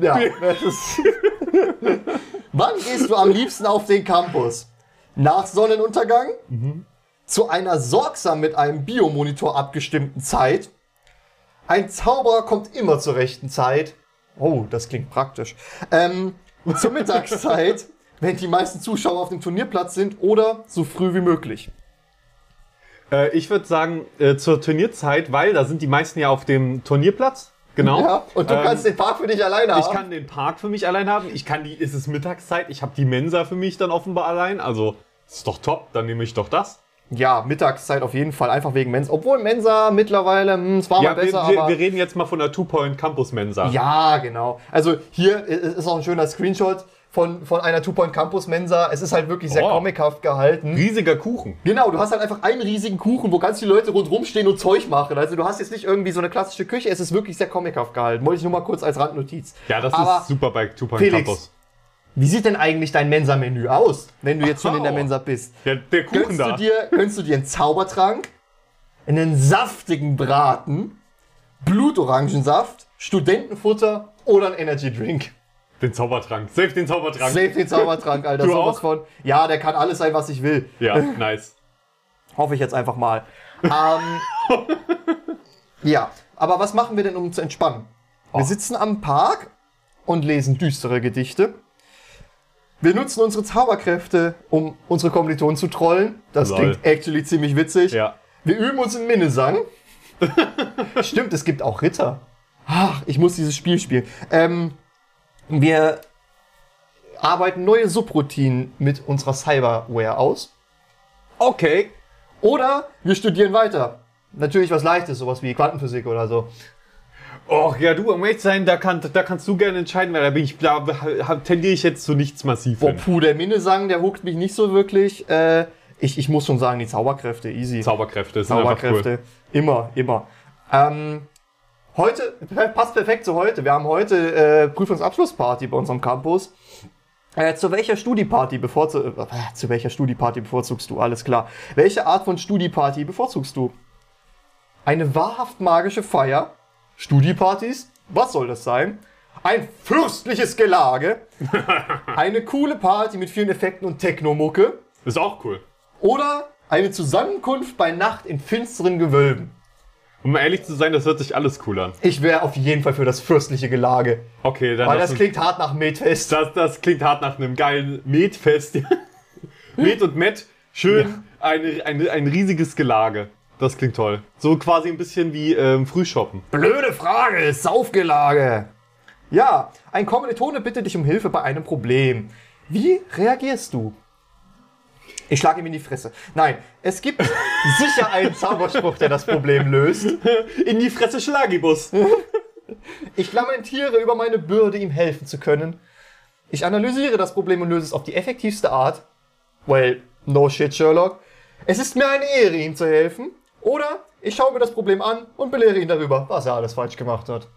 Ja, das ist. (laughs) Wann gehst du am liebsten auf den Campus? Nach Sonnenuntergang? Zu einer sorgsam mit einem Biomonitor abgestimmten Zeit? Ein Zauberer kommt immer zur rechten Zeit. Oh, das klingt praktisch. Ähm, zur Mittagszeit, (laughs) wenn die meisten Zuschauer auf dem Turnierplatz sind oder so früh wie möglich. Äh, ich würde sagen, äh, zur Turnierzeit, weil da sind die meisten ja auf dem Turnierplatz. Genau. Ja, und du Ähm, kannst den Park für dich alleine haben. Ich kann den Park für mich allein haben. Ich kann die, ist es Mittagszeit? Ich habe die Mensa für mich dann offenbar allein. Also, ist doch top. Dann nehme ich doch das. Ja, Mittagszeit auf jeden Fall, einfach wegen Mensa. Obwohl Mensa mittlerweile, hm, es war Ja, mal wir, besser, wir, aber... wir reden jetzt mal von der Two-Point Campus Mensa. Ja, genau. Also hier ist auch ein schöner Screenshot von, von einer Two-Point Campus Mensa. Es ist halt wirklich sehr Oh. comichaft gehalten. Riesiger Kuchen. Genau, du hast halt einfach einen riesigen Kuchen, wo ganz viele Leute rundherum stehen und Zeug machen. Also du hast jetzt nicht irgendwie so eine klassische Küche, es ist wirklich sehr comichaft gehalten. Wollte ich nur mal kurz als Randnotiz. Ja, das Aber ist super bei Two-Point Campus. Wie sieht denn eigentlich dein Mensa-Menü aus, wenn du jetzt schon in der. Mensa bist? Der, der Kuchen Gönnst da. du, dir, gönnst du dir einen Zaubertrank, einen saftigen Braten, Blutorangensaft, Studentenfutter oder einen Energy Drink? Den Zaubertrank. Safe den Zaubertrank. Safe den Zaubertrank, Alter. (laughs) Du sowas auch? von. Ja, der kann alles sein, was ich will. Ja, (laughs) nice. Hoffe ich jetzt einfach mal. ähm, (laughs) ja, aber was machen wir denn, um zu entspannen? Wir Oh. sitzen am Park und lesen düstere Gedichte. Wir nutzen unsere Zauberkräfte, um unsere Kommilitonen zu trollen. Das Lol. klingt actually ziemlich witzig. Ja. Wir üben uns in Minnesang. (laughs) Stimmt, es gibt auch Ritter. Ach, ich muss dieses Spiel spielen. Ähm, wir arbeiten neue Subroutinen mit unserer Cyberware aus. Okay. Oder wir studieren weiter. Natürlich was Leichtes, sowas wie Quantenphysik oder so. Och, ja, du, um ehrlich zu sein, da, kann, da kannst du gerne entscheiden, weil da bin ich, da tendiere ich jetzt zu nichts massiv Boah, puh, der Minnesang, der huckt mich nicht so wirklich. Äh, ich, ich muss schon sagen, die Zauberkräfte, easy. Zauberkräfte sind Zauberkräfte. cool. Immer, immer. Ähm, heute, passt perfekt zu heute. Wir haben heute äh, Prüfungsabschlussparty bei unserem Campus. Äh, zu welcher Studieparty bevorzu äh, zu welcher Studieparty bevorzugst du? Alles klar. Welche Art von Studieparty bevorzugst du? Eine wahrhaft magische Feier? Studiepartys? Was soll das sein? Ein fürstliches Gelage? (laughs) Eine coole Party mit vielen Effekten und Technomucke? Ist auch cool. Oder eine Zusammenkunft bei Nacht in finsteren Gewölben? Um ehrlich zu sein, das hört sich alles cool an. Ich wäre auf jeden Fall für das fürstliche Gelage. Okay, dann Weil das klingt hart nach Metfest. das, das klingt hart nach einem geilen Metfest. (laughs) Met und Met, schön, eine, eine, ein riesiges Gelage. Das klingt toll. So quasi ein bisschen wie ähm, Frühshoppen. Blöde Frage, Saufgelage. Ja, ein Kommilitone bittet dich um Hilfe bei einem Problem. Wie reagierst du? Ich schlage ihm in die Fresse. Nein, es gibt (laughs) sicher einen Zauberspruch, der das Problem löst. In die Fresse Schlagibus. (laughs) Ich lamentiere über meine Bürde, ihm helfen zu können. Ich analysiere das Problem und löse es auf die effektivste Art. Well, no shit, Sherlock. Es ist mir eine Ehre, ihm zu helfen. Oder ich schaue mir das Problem an und belehre ihn darüber, was er alles falsch gemacht hat.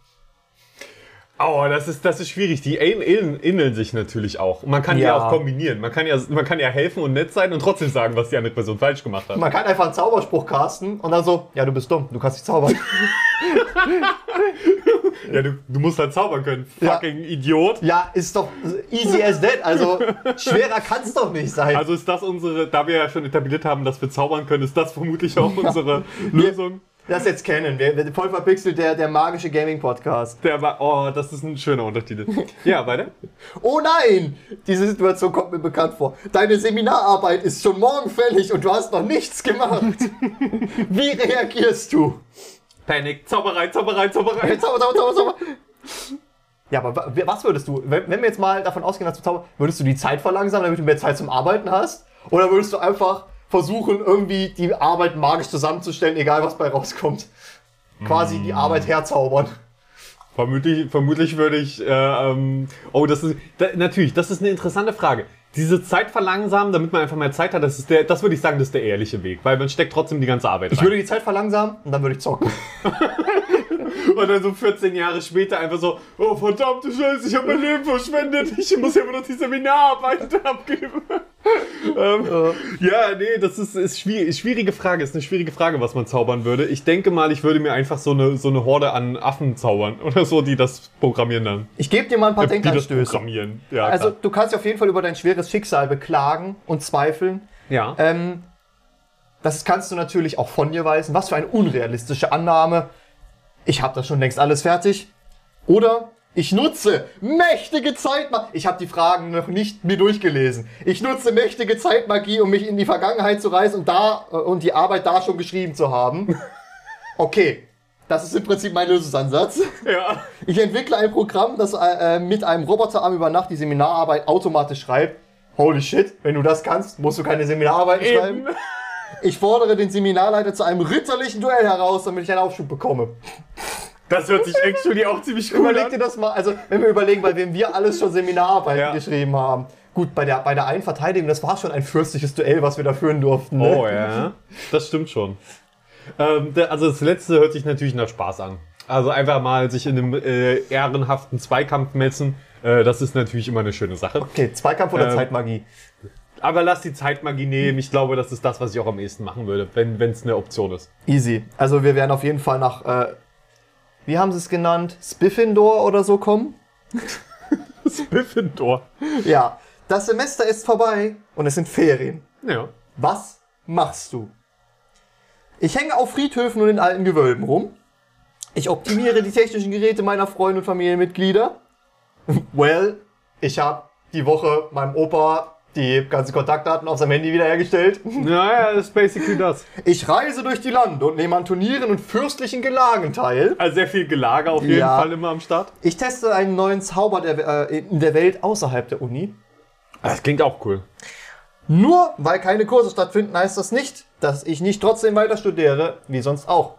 Oh, das ist, das ist schwierig. Die ähneln, sich natürlich auch. Man kann ja. Ja. auch kombinieren. Man kann ja, man kann ja helfen und nett sein und trotzdem sagen, was die andere Person falsch gemacht hat. Man kann einfach einen Zauberspruch casten und dann so, ja, du bist dumm, du kannst nicht zaubern. (laughs) Ja, du, du musst halt zaubern können. Ja. Fucking Idiot. Ja, ist doch easy as that. Also schwerer kann es doch nicht sein. Also ist das unsere, da wir ja schon etabliert haben, dass wir zaubern können, ist das vermutlich auch unsere Lösung. Das jetzt kennen wir. Voll verpixelt, der, der magische Gaming-Podcast. Der war, oh, das ist ein schöner Untertitel. (laughs) Ja, weiter. Oh nein! Diese Situation kommt mir bekannt vor. Deine Seminararbeit ist schon morgen fällig und du hast noch nichts gemacht. (laughs) Wie reagierst du? Panik, Zauberei, Zauberei, Zauberei. (laughs) Zauber, Zauber, Zauber, Zauber. Ja, aber wa- was würdest du, wenn wenn wir jetzt mal davon ausgehen, dass du zauberst, würdest du die Zeit verlangsamen, damit du mehr Zeit zum Arbeiten hast? Oder würdest du einfach versuchen, irgendwie die Arbeit magisch zusammenzustellen, egal was bei rauskommt? Quasi die Arbeit herzaubern. Vermutlich, vermutlich würde ich, äh, ähm, oh, das ist, da, natürlich, das ist eine interessante Frage. Diese Zeit verlangsamen, damit man einfach mehr Zeit hat, das ist der, das würde ich sagen, das ist der ehrliche Weg, weil man steckt trotzdem die ganze Arbeit Ich rein. würde die Zeit verlangsamen und dann würde ich zocken. (laughs) Und dann so 14 Jahre später einfach so, oh verdammte Scheiße, ich habe mein Leben verschwendet, ich muss ja immer noch die Seminararbeit (laughs) abgeben. ähm, ja, nee, das ist, ist schwierig, schwierige Frage, ist eine schwierige Frage, was man zaubern würde. Ich denke mal, ich würde mir einfach so eine, so eine Horde an Affen zaubern (laughs) oder so, die das programmieren dann. Ich gebe dir mal ein paar Die das Denkanstöße. programmieren. Ja, Also klar. du kannst dich auf jeden Fall über dein schweres Schicksal beklagen und zweifeln. ja. Ähm, das kannst du natürlich auch von dir weisen. Was für eine unrealistische Annahme. Ich habe das schon längst alles fertig. Oder ich nutze mächtige Zeitmagie. Ich habe die Fragen noch nicht mir durchgelesen. Ich nutze mächtige Zeitmagie, um mich in die Vergangenheit zu reisen und da äh, und die Arbeit da schon geschrieben zu haben. (laughs) Okay, das ist im Prinzip mein Lösungsansatz. ja. Ich entwickle ein Programm, das äh, äh, mit einem Roboterarm über Nacht die Seminararbeit automatisch schreibt. Holy shit, wenn du das kannst, musst du keine Seminararbeit schreiben. (laughs) Ich fordere den Seminarleiter zu einem ritterlichen Duell heraus, damit ich einen Aufschub bekomme. Das hört sich actually auch ziemlich cool Überleg an. dir das mal, also wenn wir überlegen, bei wem wir alles schon Seminararbeiten Ja. geschrieben haben. Gut, bei der, bei der einen Verteidigung, das war schon ein fürstliches Duell, was wir da führen durften. Ne? Oh ja, das stimmt schon. Ähm, also das letzte hört sich natürlich nach Spaß an. Also einfach mal sich in einem äh, ehrenhaften Zweikampf messen, äh, das ist natürlich immer eine schöne Sache. Okay, Zweikampf oder Ähm, Zeitmagie? Aber lass die Zeitmagie nehmen. Ich glaube, das ist das, was ich auch am ehesten machen würde, wenn es eine Option ist. Easy. Also wir werden auf jeden Fall nach, äh, wie haben sie es genannt? Spiffindor oder so kommen? (laughs) Gryffindor. Ja. Das Semester ist vorbei und es sind Ferien. Ja. Was machst du? Ich hänge auf Friedhöfen und in alten Gewölben rum. Ich optimiere die technischen Geräte meiner Freunde und Familienmitglieder. (laughs) Well, ich habe die Woche meinem Opa die ganzen Kontaktdaten auf seinem Handy wiederhergestellt. Naja, das ist basically das. Ich reise durch die Lande und nehme an Turnieren und fürstlichen Gelagen teil. Also sehr viel Gelager auf jeden Ja. Fall immer am Start. Ich teste einen neuen Zauber der, äh, in der Welt außerhalb der Uni. Das klingt auch cool. Nur weil keine Kurse stattfinden, heißt das nicht, dass ich nicht trotzdem weiter studiere, wie sonst auch.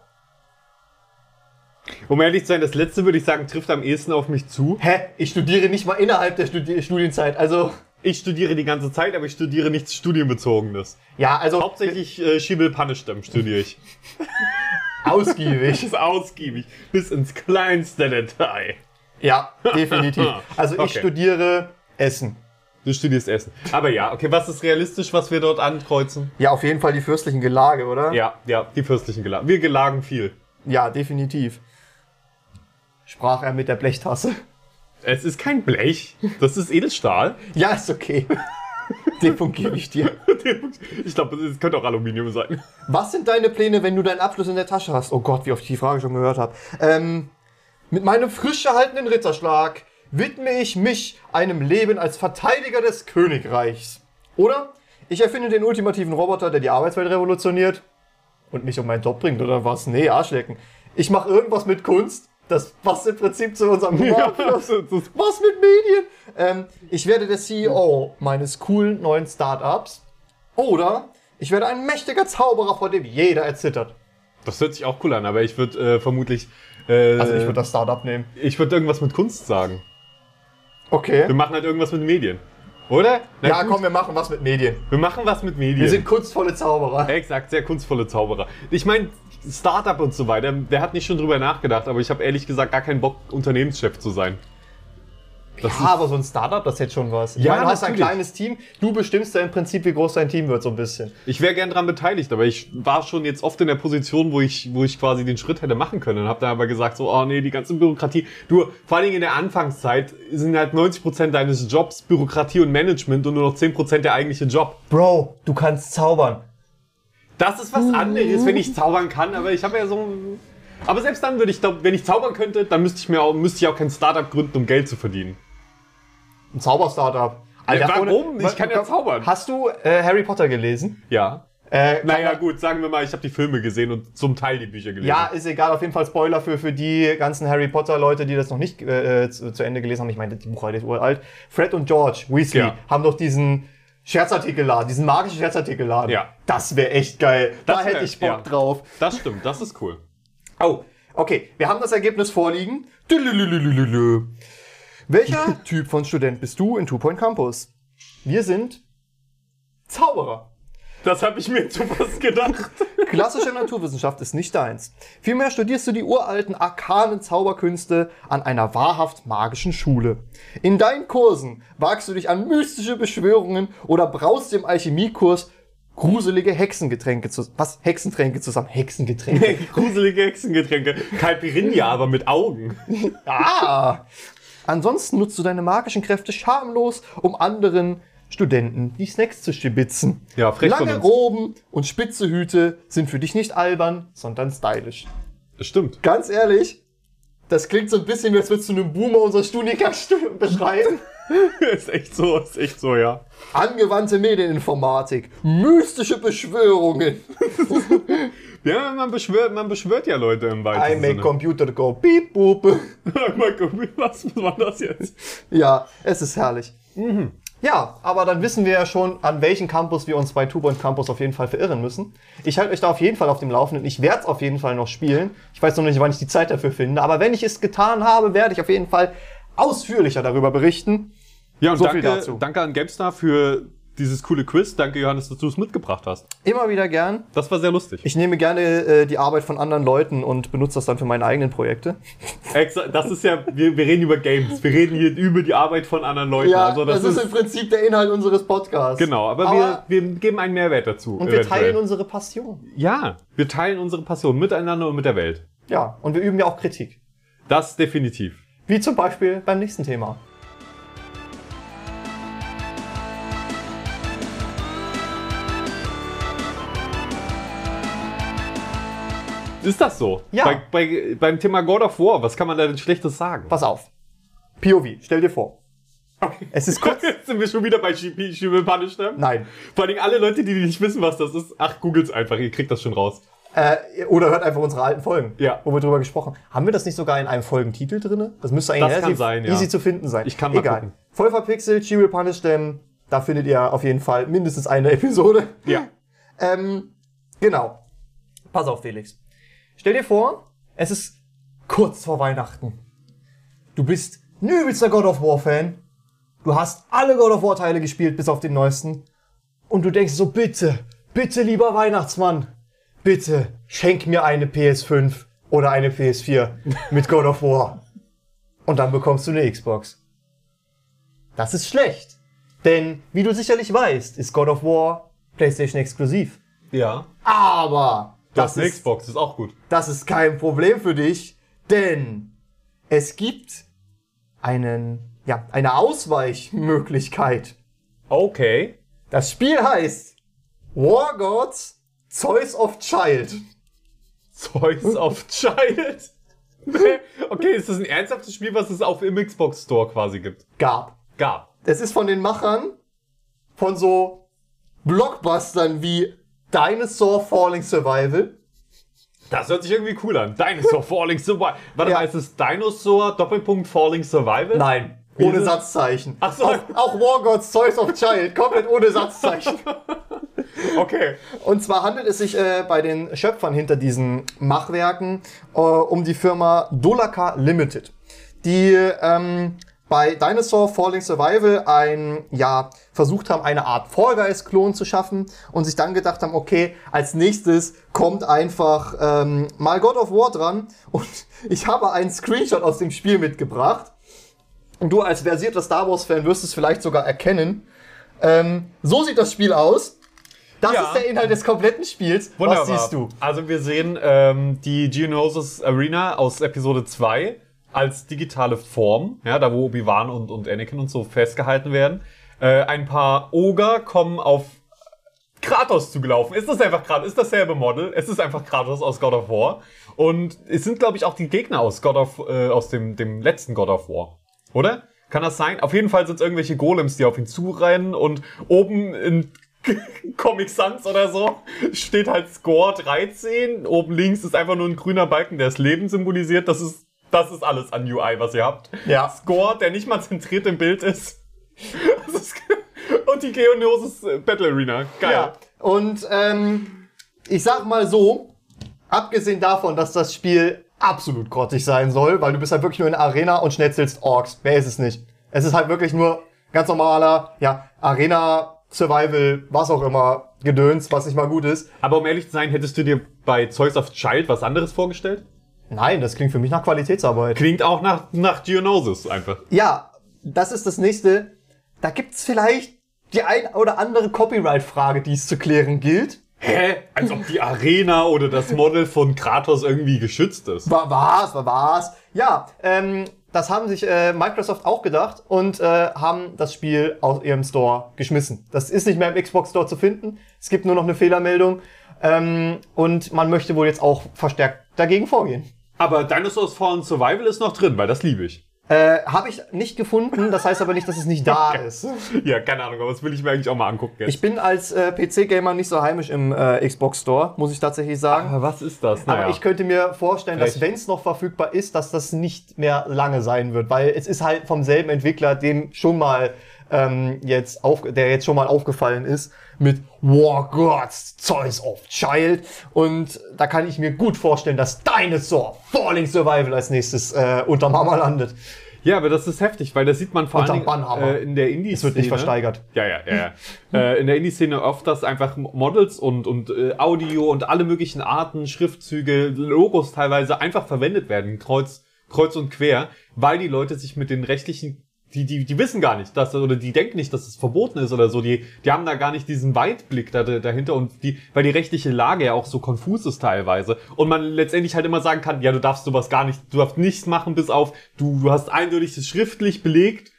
Um ehrlich zu sein, das letzte würde ich sagen, trifft am ehesten auf mich zu. Hä? Ich studiere nicht mal innerhalb der Studi Studienzeit. Also, Ich studiere die ganze Zeit, aber ich studiere nichts Studienbezogenes. ja, also Hauptsächlich äh, Schiebel-Panistem studiere ich. (laughs) ausgiebig. Das ist ausgiebig. Bis ins kleinste Detail. ja, definitiv. (laughs) Also ich Okay. studiere Essen. Du studierst Essen. Aber ja, okay, was ist realistisch, was wir dort ankreuzen? Ja, auf jeden Fall die fürstlichen Gelage, oder? Ja, ja, die fürstlichen Gelagen. Wir gelagen viel. Ja, definitiv. Sprach er mit der Blechtasse. Es ist kein Blech, das ist Edelstahl. Ja, ist okay. (laughs) Den Punkt gebe ich dir. (laughs) Ich glaube, es könnte auch Aluminium sein. Was sind deine Pläne, wenn du deinen Abschluss in der Tasche hast? Oh Gott, wie oft ich die Frage schon gehört habe. Ähm, mit meinem frisch erhaltenen Ritterschlag widme ich mich einem Leben als Verteidiger des Königreichs. Oder ich erfinde den ultimativen Roboter, der die Arbeitswelt revolutioniert. und mich um meinen Job bringt oder was? Nee, Arschlecken. Ich mache irgendwas mit Kunst. Das passt im Prinzip zu unserem (laughs) Humorabschluss. ist- Was mit Medien? Ähm, ich werde der CEO meines coolen neuen Startups. Oder ich werde ein mächtiger Zauberer, vor dem jeder erzittert. Das hört sich auch cool an, aber ich würde äh, vermutlich. Äh, Also ich würde das Startup nehmen. ich würde irgendwas mit Kunst sagen. Okay. Wir machen halt irgendwas mit Medien. Oder? Na Ja, gut, komm, wir machen was mit Medien. Wir machen was mit Medien. Wir sind kunstvolle Zauberer. Exakt, sehr kunstvolle Zauberer. Ich meine, Startup und so weiter, wer hat nicht schon drüber nachgedacht, aber ich habe ehrlich gesagt gar keinen Bock, Unternehmenschef zu sein. Das Ja, aber so ein Startup, das hätte schon was. Ich Ja, meine, du hast ein kleines Team. Du bestimmst ja im Prinzip, wie groß dein Team wird, so ein bisschen. Ich wäre gern dran beteiligt, aber ich war schon jetzt oft in der Position, wo ich, wo ich quasi den Schritt hätte machen können und habe dann aber gesagt so, oh nee, die ganze Bürokratie. Du, vor allen Dingen in der Anfangszeit sind halt 90% deines Jobs Bürokratie und Management und nur noch 10% der eigentliche Job. Bro, du kannst zaubern. Das ist was anderes, wenn ich zaubern kann, aber ich habe ja so ein... Aber selbst dann würde ich, glaub, wenn ich zaubern könnte, dann müsste ich mir auch, müsste ich auch kein Startup gründen, um Geld zu verdienen. Ein Zauberstartup. Ja, warum? Ich kann ja zaubern. Hast du äh, Harry Potter gelesen? Ja. Äh, Naja, gut, sagen wir mal, ich habe die Filme gesehen und zum Teil die Bücher gelesen. Ja, ist egal, auf jeden Fall Spoiler für, für die ganzen Harry Potter-Leute, die das noch nicht äh, zu, zu Ende gelesen haben. Ich meine, die Buchreihe ist uralt. Fred und George Weasley Ja. haben doch diesen Scherzartikelladen, diesen magischen Scherzartikelladen. Ja. Das wäre echt geil. da Das wär- hätte ich Bock ja. drauf. Das stimmt, das ist cool. Oh, okay. Wir haben das Ergebnis vorliegen. Welcher (laughs) Typ von Student bist du in Two Point Campus? Wir sind Zauberer. Das habe ich mir zu was gedacht. (laughs) Klassische Naturwissenschaft ist nicht deins. Vielmehr studierst du die uralten arkanen Zauberkünste an einer wahrhaft magischen Schule. In deinen Kursen wagst du dich an mystische Beschwörungen oder braust im Alchemiekurs gruselige Hexengetränke zu was Hexentränke zusammen Hexengetränke. (laughs) Gruselige Hexengetränke. Caipirinha, aber mit Augen. (laughs) ah. Ansonsten nutzt du deine magischen Kräfte schamlos, um anderen Studenten die Snacks zu stibitzen. Ja, frech Lange. Roben und spitze Hüte sind für dich nicht albern, sondern stylisch. Das stimmt. Ganz ehrlich, das klingt so ein bisschen, als würdest du einen Boomer unserer Studiengang (laughs) beschreiben. (laughs) ist echt so, ist echt so, ja. Angewandte Medieninformatik, mystische Beschwörungen. (laughs) Ja, man beschwört, man beschwört ja Leute im I weitesten make Sinne. computer go beep boop. (laughs) Mal gucken, Was war das jetzt? Ja, es ist herrlich. Ja, aber dann wissen wir ja schon, an welchen Campus wir uns bei Two Point Campus auf jeden Fall verirren müssen. Ich halte euch da auf jeden Fall auf dem Laufenden. Ich werde es auf jeden Fall noch spielen. Ich weiß noch nicht, wann ich die Zeit dafür finde. Aber wenn ich es getan habe, werde ich auf jeden Fall ausführlicher darüber berichten. Ja, und So viel danke, dazu. danke an GameStar für dieses coole Quiz. Danke, Johannes, dass du es mitgebracht hast. Immer wieder gern. Das war sehr lustig. Ich nehme gerne äh, die Arbeit von anderen Leuten und benutze das dann für meine eigenen Projekte. (laughs) Das ist ja, wir, wir reden über Games. Wir reden hier über die Arbeit von anderen Leuten. also das, ist, im Prinzip der Inhalt unseres Podcasts. genau, aber, Aber- wir, wir geben einen Mehrwert dazu. Und wir eventuell. teilen unsere Passion. Ja, wir teilen unsere Passion miteinander und mit der Welt. Ja, und wir üben ja auch Kritik. Das definitiv. Wie zum Beispiel beim nächsten Thema. Ist das so? Ja. Bei, bei, beim Thema God of War, was kann man da denn Schlechtes sagen? Pass auf. POV, stell dir vor. Es ist kurz. (laughs) Jetzt sind wir schon wieder bei Them? Nein. Vor allem alle Leute, die nicht wissen, was das ist, ach, googelt's einfach, ihr kriegt das schon raus. Äh, oder hört einfach unsere alten Folgen, Ja. wo wir drüber gesprochen haben. Haben wir das nicht sogar in einem Folgentitel drinne? Das müsste eigentlich Das relativ sein, ja. easy zu finden sein. Ich kann mal Egal. gucken. Voll verpixelt, She Will Punish Them. Da findet ihr auf jeden Fall mindestens eine Episode. Ja. (laughs) Ähm, genau. Pass auf, Felix. Stell dir vor, es ist kurz vor Weihnachten. Du bist ein übelster God of War Fan. Du hast alle God of War Teile gespielt, bis auf den neuesten. Und du denkst so, bitte, bitte, lieber Weihnachtsmann, bitte, schenk mir eine PS5 oder eine PS4 mit God of War. Und dann bekommst du eine Xbox. Das ist schlecht. Denn, wie du sicherlich weißt, ist God of War PlayStation exklusiv. Ja. Aber Das, das eine ist, Xbox, ist auch gut. das ist kein Problem für dich, denn es gibt einen, ja, eine Ausweichmöglichkeit. Okay. Das Spiel heißt War Gods Choice of Child. Choice of Child. okay, ist das ein ernsthaftes Spiel, was es auf im Xbox Store quasi gibt? Gab. Gab. Es ist von den Machern von so Blockbustern wie Dinosaur Falling Survival Das hört sich irgendwie cool an. Dinosaur Falling Survival. Warte Ja. mal, ist es Dinosaur Doppelpunkt Falling Survival? Nein, Wie ohne? Satzzeichen. Ach so. Auch, auch War Gods Choice of Child, komplett ohne Satzzeichen. (laughs) Okay. Und zwar handelt es sich äh, bei den Schöpfern hinter diesen Machwerken äh, um die Firma Dolaka Limited, die ähm, bei Dinosaur Falling Survival ein, ja, versucht haben, eine Art Fall Guys-Klon zu schaffen und sich dann gedacht haben, okay, als nächstes kommt einfach ähm, mal God of War dran (laughs) und ich habe einen Screenshot aus dem Spiel mitgebracht. Und du als versierter Star Wars-Fan wirst es vielleicht sogar erkennen. Ähm, so sieht das Spiel aus. Das Ja. ist der Inhalt des kompletten Spiels. Wunderbar. Was siehst du? Also wir sehen ähm, die Geonosis Arena aus Episode 2 als digitale Form, ja, da wo Obi-Wan und, und Anakin und so festgehalten werden. Äh, ein paar Oger kommen auf Kratos zugelaufen. Ist das einfach Kratos? Ist dasselbe Model? Es ist einfach Kratos aus God of War. Und es sind, glaube ich, auch die Gegner aus God of, äh, aus dem, dem letzten God of War. Oder? Kann das sein? Auf jeden Fall sind es irgendwelche Golems, die auf ihn zurennen und oben in (laughs) Comic Sans oder so steht halt Score 13. Oben links ist einfach nur ein grüner Balken, der das Leben symbolisiert. Das ist, das ist alles an UI, was ihr habt. Ja. Score, der nicht mal zentriert im Bild ist. (laughs) Ist (laughs) und die Geonosis äh, Battle Arena. Geil. Ja. Und ähm, ich sag mal so, abgesehen davon, dass das Spiel absolut grottig sein soll, weil du bist halt wirklich nur in der Arena und schnetzelst Orks. Wer ist es nicht? Es ist halt wirklich nur ganz normaler, ja, Arena, Survival, was auch immer, Gedöns, was nicht mal gut ist. Aber um ehrlich zu sein, hättest du dir bei Choice of Child was anderes vorgestellt? Nein, das klingt für mich nach Qualitätsarbeit. Klingt auch nach, nach Geonosis einfach. Ja, das ist das nächste. Da gibt's vielleicht die ein oder andere Copyright-Frage, die es zu klären gilt. Hä? Als ob die Arena oder das Model von Kratos irgendwie geschützt ist. War was, war was. Ja, ähm, das haben sich äh, Microsoft auch gedacht und äh, haben das Spiel aus ihrem Store geschmissen. Das ist nicht mehr im Xbox Store zu finden. Es gibt nur noch eine Fehlermeldung. Ähm, und man möchte wohl jetzt auch verstärkt dagegen vorgehen. Aber Dinosaurs Fallen Survival ist noch drin, weil das liebe ich. Äh, Habe ich nicht gefunden, das heißt aber nicht, dass es nicht da (laughs) ist. Ja, keine Ahnung, aber das will ich mir eigentlich auch mal angucken jetzt. Ich bin als äh, PC-Gamer nicht so heimisch im äh, Xbox Store, muss ich tatsächlich sagen. aber was ist das? Aber ich könnte mir vorstellen, dass Frech. wenn es noch verfügbar ist, dass das nicht mehr lange sein wird, weil es ist halt vom selben Entwickler, dem schon mal ähm, jetzt auf, der jetzt schon mal aufgefallen ist mit War Gods, Choice of Child und da kann ich mir gut vorstellen, dass Dinosaur Falling Survival als nächstes äh, unterm Hammer landet. Ja, aber das ist heftig, weil das sieht man vor Unterm allem äh, in der Indie-Szene. Es wird nicht versteigert. Ja, ja, ja. ja. (laughs) äh, in der Indie-Szene oft, dass einfach Models und, und äh, Audio und alle möglichen Arten, Schriftzüge, Logos teilweise einfach verwendet werden, kreuz, kreuz und quer, weil die Leute sich mit den rechtlichen die, die, die wissen gar nicht, dass, oder die denken nicht, dass es verboten ist oder so. Die, die haben da gar nicht diesen Weitblick da, dahinter und die, weil die rechtliche Lage ja auch so konfus ist teilweise. Und man letztendlich halt immer sagen kann, ja, du darfst sowas gar nicht, du darfst nichts machen, bis auf, du, du hast eindeutig das schriftlich belegt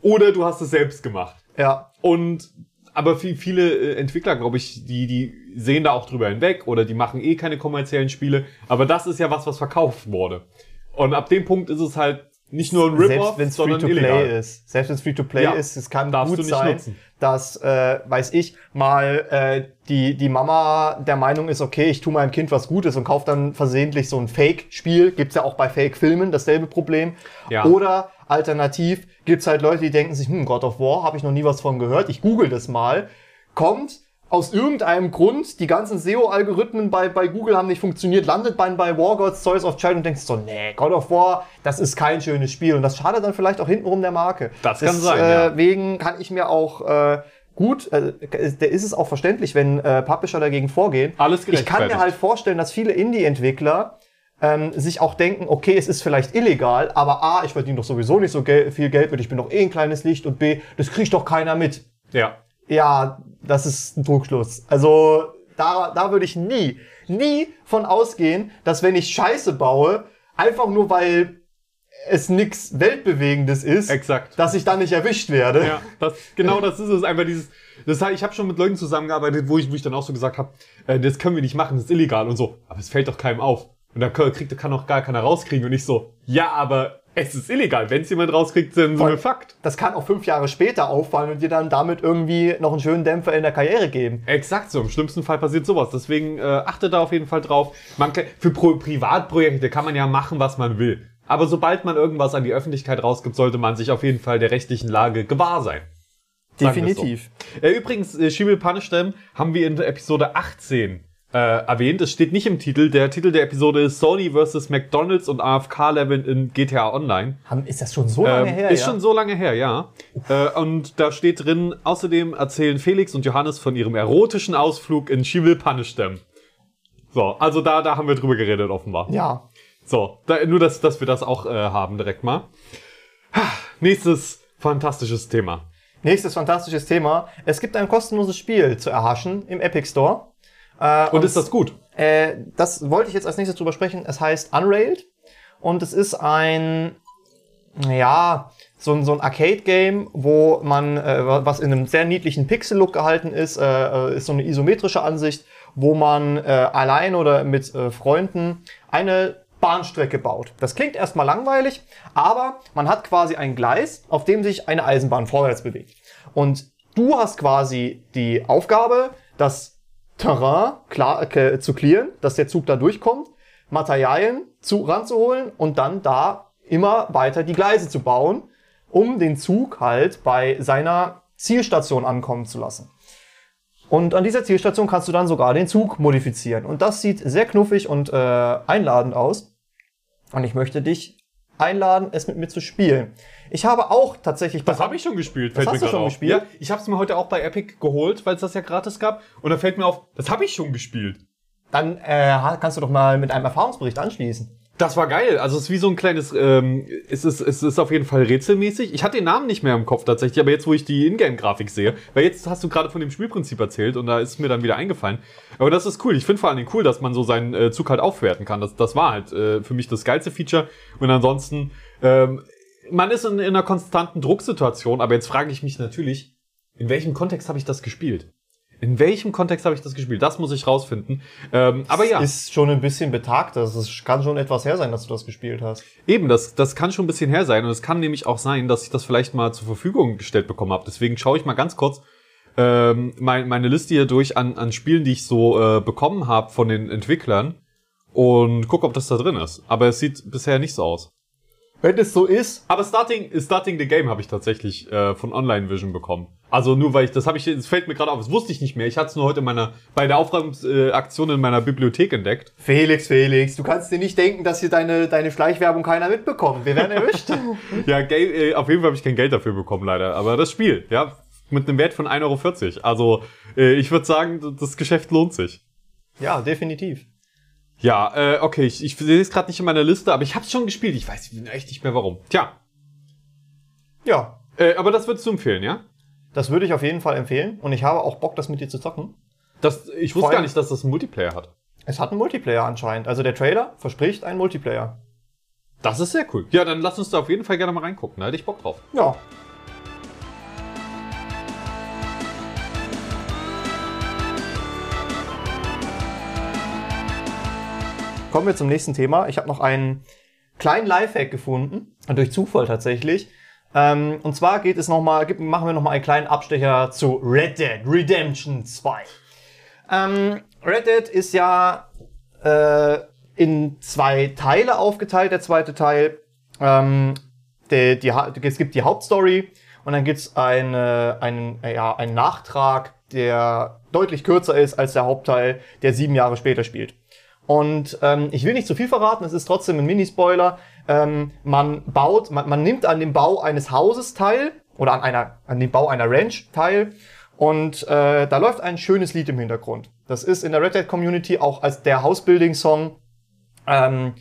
oder du hast es selbst gemacht. Ja, Und aber viel, viele äh, Entwickler, glaube ich, die, die sehen da auch drüber hinweg oder die machen eh keine kommerziellen Spiele. Aber das ist ja was, was verkauft wurde. Und ab dem Punkt ist es halt nicht nur ein selbst Rip-Off, wenn es sondern Free-to-Play illegal. ist. Selbst wenn es Free-to-Play Ja, ist, es kann gut sein, nutzen. dass, äh, weiß ich, mal äh, die, die Mama der Meinung ist, okay, ich tue meinem Kind was Gutes und kauft dann versehentlich so ein Fake-Spiel. Gibt's ja auch bei Fake-Filmen, dasselbe Problem. Ja. Oder alternativ gibt's halt Leute, die denken sich, hm, God of War, habe ich noch nie was von gehört, ich google das mal. Kommt aus irgendeinem Grund, die ganzen SEO-Algorithmen bei, bei Google haben nicht funktioniert, landet bei, bei War Gods, Choice of Child und denkst so, nee, God of War, das ist kein schönes Spiel. Und das schadet dann vielleicht auch hintenrum der Marke. Das kann sein, ja. Deswegen kann ich mir auch äh, gut, äh, der ist es auch verständlich, wenn äh, Publisher dagegen vorgehen. Alles Ich kann mir halt vorstellen, dass viele Indie-Entwickler ähm, sich auch denken, okay, es ist vielleicht illegal, aber A, ich verdiene doch sowieso nicht so gel viel Geld mit, ich bin doch eh ein kleines Licht und B, das kriegt doch keiner mit. Ja. Ja, das ist ein Trugschluss. Also da, da würde ich nie, nie von ausgehen, dass wenn ich Scheiße baue, einfach nur weil es nix Weltbewegendes ist, Exakt. dass ich dann nicht erwischt werde. Ja, das, genau das ist es. Einfach dieses. Das heißt, ich habe schon mit Leuten zusammengearbeitet, wo ich, wo ich dann auch so gesagt habe, äh, das können wir nicht machen, das ist illegal und so. Aber es fällt doch keinem auf. Und da kann- kriegt, kann auch gar keiner rauskriegen. Und ich so, ja, aber Es ist illegal. Wenn es jemand rauskriegt, so Voll. ein Fakt. Das kann auch fünf Jahre später auffallen und dir dann damit irgendwie noch einen schönen Dämpfer in der Karriere geben. Exakt so. Im schlimmsten Fall passiert sowas. Deswegen äh, achtet da auf jeden Fall drauf. Man kann, für Pro Privatprojekte kann man ja machen, was man will. Aber sobald man irgendwas an die Öffentlichkeit rausgibt, sollte man sich auf jeden Fall der rechtlichen Lage gewahr sein. Es so. Definitiv. Äh, übrigens, äh, Punish Them haben wir in der Episode 18 äh, erwähnt. Es steht nicht im Titel. Der Titel der Episode ist Sony vs. McDonalds und AFK-Level in GTA Online. Ist das schon so lange Ähm, her? ist ja? schon so lange her, ja. Äh, und da steht drin, außerdem erzählen Felix und Johannes von ihrem erotischen Ausflug in She Will Punish Them. So, also da, da haben wir drüber geredet, offenbar. ja. So, da, nur, dass, dass wir das auch äh, haben direkt mal. Ha, Nächstes fantastisches Thema. Nächstes fantastisches Thema. Es gibt ein kostenloses Spiel zu erhaschen im Epic Store. Äh, Und ist das gut? Äh, das wollte ich jetzt als nächstes drüber sprechen. Es heißt Unrailed und es ist ein, ja, so ein, so ein Arcade-Game, wo man, äh, was in einem sehr niedlichen Pixel-Look gehalten ist, äh, äh, ist so eine isometrische Ansicht, wo man äh, allein oder mit Freunden eine Bahnstrecke baut. Das klingt erstmal langweilig, aber man hat quasi ein Gleis, auf dem sich eine Eisenbahn vorwärts bewegt. Und du hast quasi die Aufgabe, das Terrain klar, äh, zu clearen, dass der Zug da durchkommt, Materialien zu, ranzuholen und dann da immer weiter die Gleise zu bauen, um den Zug halt bei seiner Zielstation ankommen zu lassen. Und an dieser Zielstation kannst du dann sogar den Zug modifizieren. Und das sieht sehr knuffig und äh, einladend aus. Und ich möchte dich einladen, es mit mir zu spielen. Ich habe auch tatsächlich... Das habe ich schon gespielt. Das hast du schon auf. gespielt? Ja, ich habe es mir heute auch bei Epic geholt, weil es das ja gratis gab. Und da fällt mir auf, das habe ich schon gespielt. Dann äh, kannst du doch mal mit einem Erfahrungsbericht anschließen. Das war geil. Also es ist wie so ein kleines, ähm, es ist, es ist auf jeden Fall rätselmäßig. Ich hatte den Namen nicht mehr im Kopf tatsächlich, aber jetzt, wo ich die Ingame-Grafik sehe, weil jetzt hast du gerade von dem Spielprinzip erzählt und da ist mir dann wieder eingefallen. Aber das ist cool. Ich finde vor allen Dingen cool, dass man so seinen äh, Zug halt aufwerten kann. Das, das war halt äh, für mich das geilste Feature. Und ansonsten, ähm, man ist in, in einer konstanten Drucksituation, aber jetzt frage ich mich natürlich, in welchem Kontext habe ich das gespielt? In welchem Kontext habe ich das gespielt? Das muss ich rausfinden. Ähm, aber ja. Ist schon ein bisschen betagt. Das ist, kann schon etwas her sein, dass du das gespielt hast. Eben, das, das kann schon ein bisschen her sein. Und es kann nämlich auch sein, dass ich das vielleicht mal zur Verfügung gestellt bekommen habe. Deswegen schaue ich mal ganz kurz ähm, mein, meine Liste hier durch an, an Spielen, die ich so äh, bekommen habe von den Entwicklern und gucke, ob das da drin ist. Aber es sieht bisher nicht so aus. Wenn es so ist, Aber Starting, Starting the Game habe ich tatsächlich äh, von Online Vision bekommen. Also nur weil ich, das habe ich, es fällt mir gerade auf, das wusste ich nicht mehr. Ich hatte es nur heute in meiner, bei der Aufräumungsaktion in meiner Bibliothek entdeckt. Felix, Felix, du kannst dir nicht denken, dass hier deine, deine Schleichwerbung keiner mitbekommt. Wir werden erwischt. (laughs) Ja, äh, auf jeden Fall habe ich kein Geld dafür bekommen, leider. Aber das Spiel, ja, mit einem Wert von 1,40 Euro. Also, äh, ich würde sagen, das Geschäft lohnt sich. ja, definitiv. Ja, äh, okay, ich, ich sehe es gerade nicht in meiner Liste, aber ich habe es schon gespielt. Ich weiß echt nicht mehr warum. Tja, Ja, äh, aber das würdest du empfehlen, ja? das würde ich auf jeden Fall empfehlen. Und ich habe auch Bock, das mit dir zu zocken. Das, ich wusste gar nicht, dass das einen Multiplayer hat. Es hat einen Multiplayer anscheinend. Also der Trailer verspricht einen Multiplayer. Das ist sehr cool. Ja, dann lass uns da auf jeden Fall gerne mal reingucken. Da hätte ich Bock drauf. Ja. Kommen wir zum nächsten Thema. Ich habe noch einen kleinen Lifehack gefunden, durch Zufall tatsächlich. Ähm, und zwar geht es noch mal, gibt- machen wir noch mal einen kleinen Abstecher zu Red Dead Redemption 2. Ähm, Red Dead ist ja äh, in zwei Teile aufgeteilt, der zweite Teil. Ähm, die, Ha- es gibt die Hauptstory und dann gibt's eine, einen, ja, einen Nachtrag, der deutlich kürzer ist als der Hauptteil, der sieben Jahre später spielt. Und ähm, ich will nicht zu viel verraten, es ist trotzdem ein Minispoiler. Ähm, man baut, man, man nimmt an dem Bau eines Hauses teil oder an einer, an dem Bau einer Ranch teil. Und äh, da läuft ein schönes Lied im Hintergrund. Das ist in der Red Dead Community auch als der Housebuilding-Song ähm,